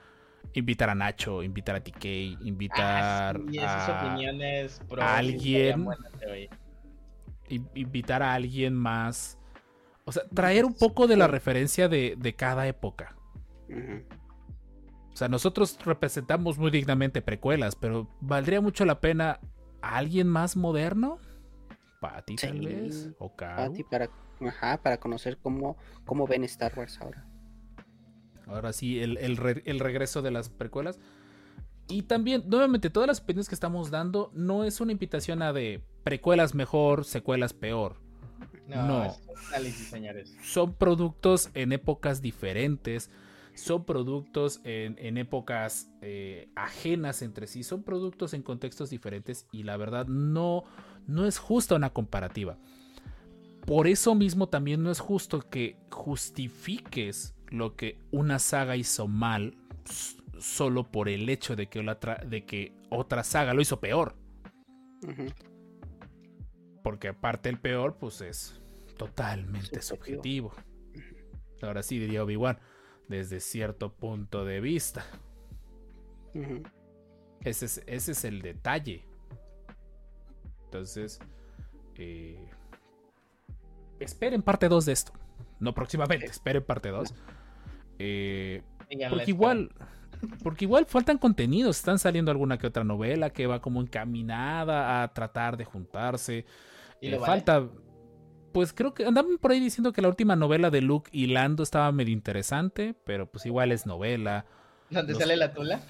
invitar a Nacho, invitar a TK, invitar Ah, sí, esas a opiniones a alguien. invitar a alguien más. O sea, traer un poco de la referencia de, de cada época. O sea, nosotros representamos muy dignamente precuelas, pero valdría mucho la pena a alguien más moderno. Tal Sí. vez. O Para Caro. ti, para, ajá, para conocer cómo, cómo ven Star Wars ahora. Ahora sí, el, el re- el regreso de las precuelas. Y también, nuevamente, todas las opiniones que estamos dando no es una invitación a de precuelas mejor, secuelas peor. No, No. es un análisis, señores. Son productos en épocas diferentes. Son productos en, en épocas eh, ajenas entre sí. Son productos en contextos diferentes. Y la verdad, no, no es justa una comparativa. Por eso mismo también no es justo que justifiques lo que una saga hizo mal solo por el hecho de que, la otra, de que otra saga lo hizo peor. Porque aparte el peor, pues es totalmente Subjetivo. subjetivo. Ahora sí diría Obi-Wan, desde cierto punto de vista. Ujú. Ese es, ese es el detalle. Entonces, eh, esperen parte 2 de esto. No próximamente, esperen parte 2. Eh, porque igual, porque igual faltan contenidos. Están saliendo alguna que otra novela que va como encaminada a tratar de juntarse. ¿Y Eh, vale? falta. Pues creo que andaban por ahí diciendo que la última novela de Luke y Lando estaba medio interesante, pero pues igual es novela. ¿Dónde los- sale la tula?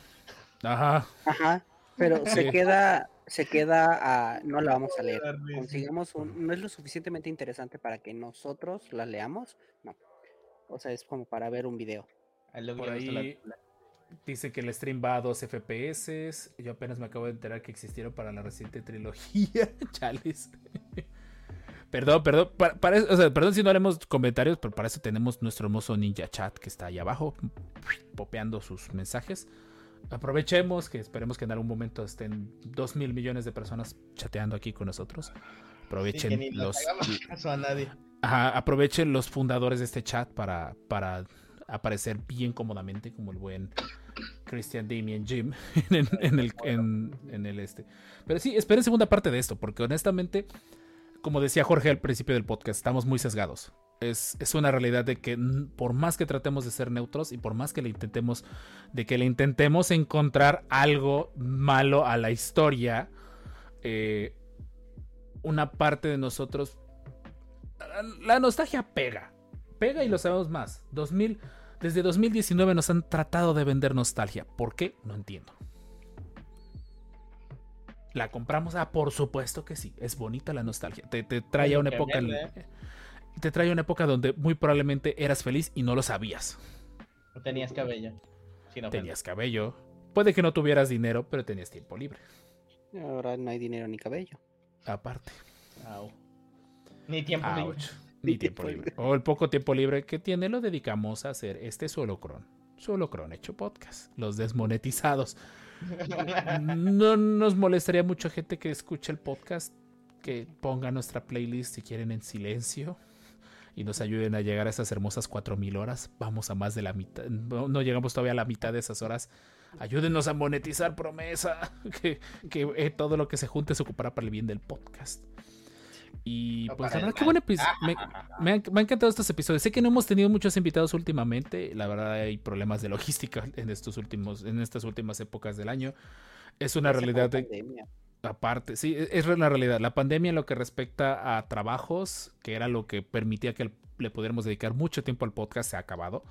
Ajá. Ajá. Pero Sí. se queda, se queda a, no la vamos a leer. Risa. Consigamos un, no es lo suficientemente interesante para que nosotros la leamos, no. O sea, es como para ver un video. Por ahí dice que el stream va a 2 FPS. Yo apenas me acabo de enterar que existieron para la reciente trilogía. Chales. Perdón, perdón. Para, para eso- o sea, perdón si no haremos comentarios, pero para eso tenemos nuestro hermoso Ninja Chat que está ahí abajo, popeando sus mensajes. Aprovechemos que esperemos que en algún momento estén 2 mil millones de personas chateando aquí con nosotros. Aprovechen los, caso a nadie. Ajá, aprovechen los fundadores de este chat para, para aparecer bien cómodamente como el buen Christian Damien Jim en, el- en el, en- en el este. Pero sí, esperen segunda parte de esto, porque honestamente, como decía Jorge al principio del podcast, estamos muy sesgados. Es, es una realidad de que por más que tratemos de ser neutros y por más que le intentemos, de que le intentemos encontrar algo malo a la historia, eh, una parte de nosotros, la, nostalgia pega, pega y lo sabemos más. 2000, desde 2019 nos han tratado de vender nostalgia. ¿Por qué? No entiendo. ¿La compramos? Ah, por supuesto que sí. Es bonita la nostalgia. Te, te trae a una época. en- te trae una época donde muy probablemente eras feliz y no lo sabías. No tenías cabello. Tenías cabello. Puede que no tuvieras dinero, pero tenías tiempo libre. Ahora no hay dinero ni cabello. Aparte. Au. Ni tiempo libre. Ni tiempo libre. O el poco tiempo libre que tiene lo dedicamos a hacer este Solocron. Solocron hecho podcast. Los desmonetizados. No nos molestaría mucho gente que escuche el podcast, que ponga nuestra playlist si quieren en silencio y nos ayuden a llegar a esas hermosas 4000 horas. Vamos a más de la mitad, no, no llegamos todavía a la mitad de esas horas. Ayúdenos a monetizar, promesa, que, que, eh, todo lo que se junte se ocupará para el bien del podcast. Y No pues la verdad, qué buen episodio. Me, me han, me han encantado estos episodios. Sé que no hemos tenido muchos invitados últimamente. La verdad hay problemas de logística en estos últimos, en estas últimas épocas del año. Es una realidad de, pandemia. Aparte, sí, es es una realidad. La pandemia en lo que respecta a trabajos, que era lo que permitía que le pudiéramos dedicar mucho tiempo al podcast, se ha acabado.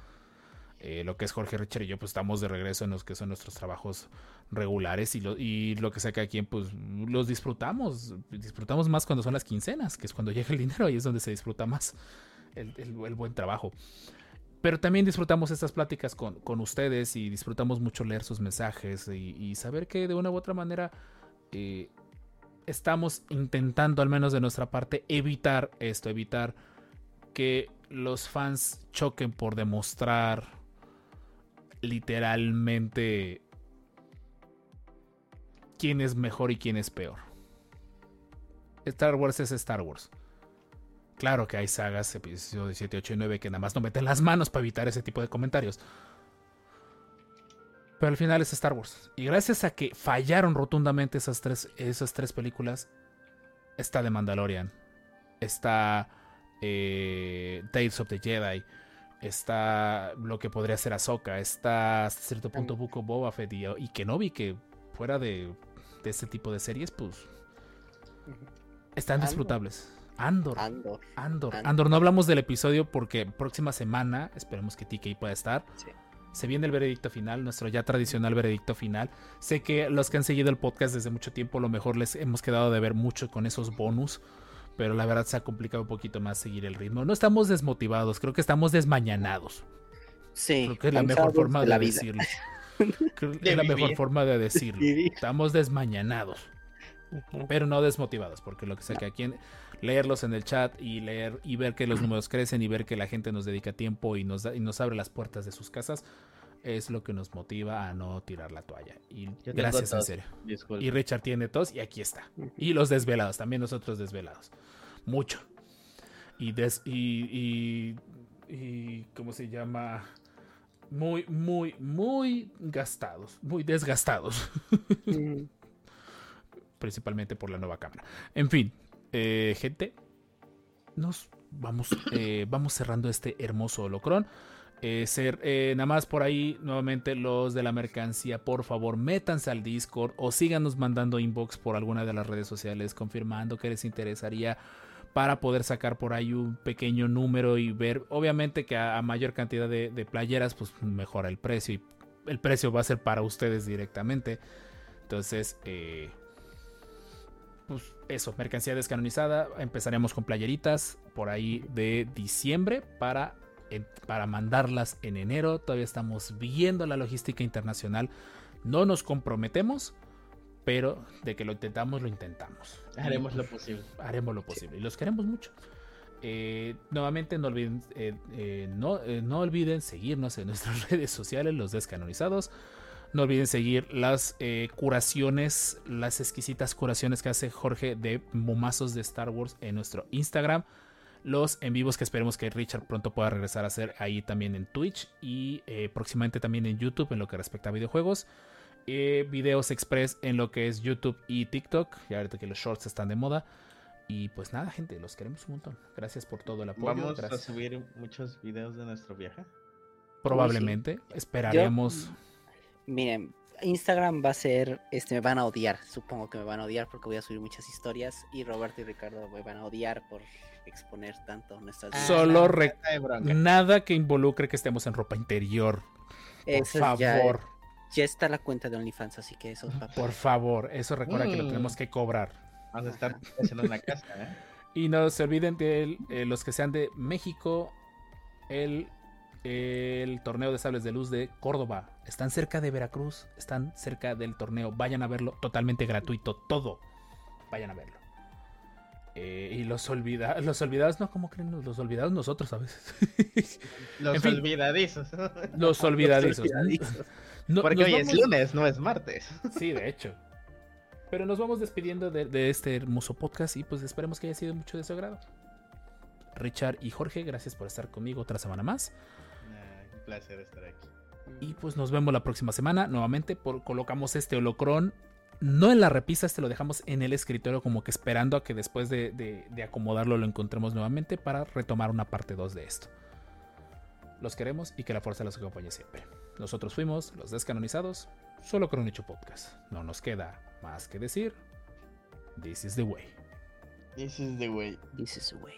Eh, lo que es Jorge Richard y yo, pues estamos de regreso en los que son nuestros trabajos regulares y lo, y lo que saca aquí, pues los disfrutamos. Disfrutamos más cuando son las quincenas, que es cuando llega el dinero y es donde se disfruta más el, buen trabajo. Pero también disfrutamos estas pláticas con, con ustedes y disfrutamos mucho leer sus mensajes y saber que de una u otra manera eh, estamos intentando, al menos de nuestra parte, evitar esto, evitar que los fans choquen por demostrar literalmente quién es mejor y quién es peor. Star Wars es Star Wars. Claro que hay sagas, episodios 7, 8 y 9, que nada más no meten las manos para evitar ese tipo de comentarios. Pero al final es Star Wars. Y gracias a que fallaron rotundamente esas tres, esas tres películas, está The Mandalorian, está eh, Tales of the Jedi, está lo que podría ser Ahsoka, está hasta cierto punto Buco Boba Fett y, y Kenobi, que fuera de, de este tipo de series, pues están Andor. disfrutables. Andor, Andor. Andor, Andor. Andor. No hablamos del episodio porque próxima semana, esperemos que TK pueda estar. Sí. Se viene el veredicto final, nuestro ya tradicional veredicto final. Sé que los que han seguido el podcast desde mucho tiempo, a lo mejor les hemos quedado de ver mucho con esos bonus. Pero la verdad se ha complicado un poquito más seguir el ritmo. No estamos desmotivados, creo que estamos desmañanados. Sí. Creo que es la mejor forma de, la decirlo. Creo que De es la mejor forma de decirlo. Estamos desmañanados pero no desmotivados, porque lo que sé que aquí en- leerlos en el chat y leer y ver que los números crecen y ver que la gente nos dedica tiempo y nos, da- y nos abre las puertas de sus casas es lo que nos motiva a no tirar la toalla. Y gracias en serio. Y Richard tiene tos y aquí está. Y los desvelados, también nosotros desvelados. Mucho. Y des y, y, y ¿cómo se llama? Muy, muy, muy gastados, muy desgastados. Mm, principalmente por la nueva cámara. En fin, eh, gente, nos vamos, eh, vamos cerrando este hermoso holocron. Eh, ser, nada más por ahí, nuevamente los de la mercancía, por favor, métanse al Discord o síganos mandando inbox por alguna de las redes sociales confirmando que les interesaría para poder sacar por ahí un pequeño número y ver, obviamente que a, mayor cantidad de, de playeras, pues mejora el precio y el precio va a ser para ustedes directamente. Entonces, eh, pues eso, mercancía descanonizada. Empezaremos con playeritas por ahí de diciembre para, para mandarlas en enero. Todavía estamos viendo la logística internacional. No nos comprometemos, pero de que lo intentamos, lo intentamos. Haremos lo posible. Haremos lo posible. Y los queremos mucho. Eh, nuevamente no olviden, eh, eh, no, no olviden seguirnos en nuestras redes sociales, los descanonizados. No olviden seguir las eh, curaciones, las exquisitas curaciones que hace Jorge de momazos de Star Wars en nuestro Instagram. los en vivos que esperemos que Richard pronto pueda regresar a hacer ahí también en Twitch y eh, próximamente también en YouTube en lo que respecta a videojuegos. Eh, videos express en lo que es YouTube y TikTok, ya ahorita que los shorts están de moda. Y pues nada, gente, los queremos un montón. Gracias por todo el apoyo. Vamos gracias. a subir muchos videos de nuestro viaje. Probablemente, esperaremos. Miren, Instagram va a ser, este, me van a odiar, supongo que me van a odiar porque voy a subir muchas historias y Roberto y Ricardo me van a odiar por exponer tanto nuestras vidas. Solo Nada que involucre que estemos en ropa interior. Por Eso favor, Ya, está la cuenta de OnlyFans, así que eso va por favor. Eso recuerda que lo Mm. tenemos que cobrar. Vamos a estar haciendo una casa, ¿eh? Y no se olviden de eh, los que sean de México, el, el torneo de sables de luz de Córdoba. Están cerca de Veracruz, están cerca del torneo. Vayan a verlo, totalmente gratuito, todo. Vayan a verlo. Eh, y los, olvida los olvidados, no, ¿cómo creen? Los olvidados nosotros a veces. Los En fin. olvidadizos. los olvidadizos. No- Porque hoy es lunes, no es martes. Sí, de hecho. Pero nos vamos despidiendo de, de este hermoso podcast y pues esperemos que haya sido mucho de su agrado. Richard y Jorge, gracias por estar conmigo otra semana más. Placer estar aquí. Y pues nos vemos la próxima semana. Nuevamente por, colocamos este holocrón. No en la repisa, este lo dejamos en el escritorio como que esperando a que después de, de- de acomodarlo lo encontremos nuevamente para retomar una parte 2 de esto. Los queremos y que la fuerza los acompañe siempre. Nosotros fuimos los descanonizados, solo con un hecho podcast. No nos queda más que decir. This is the way. This is the way. This is the way.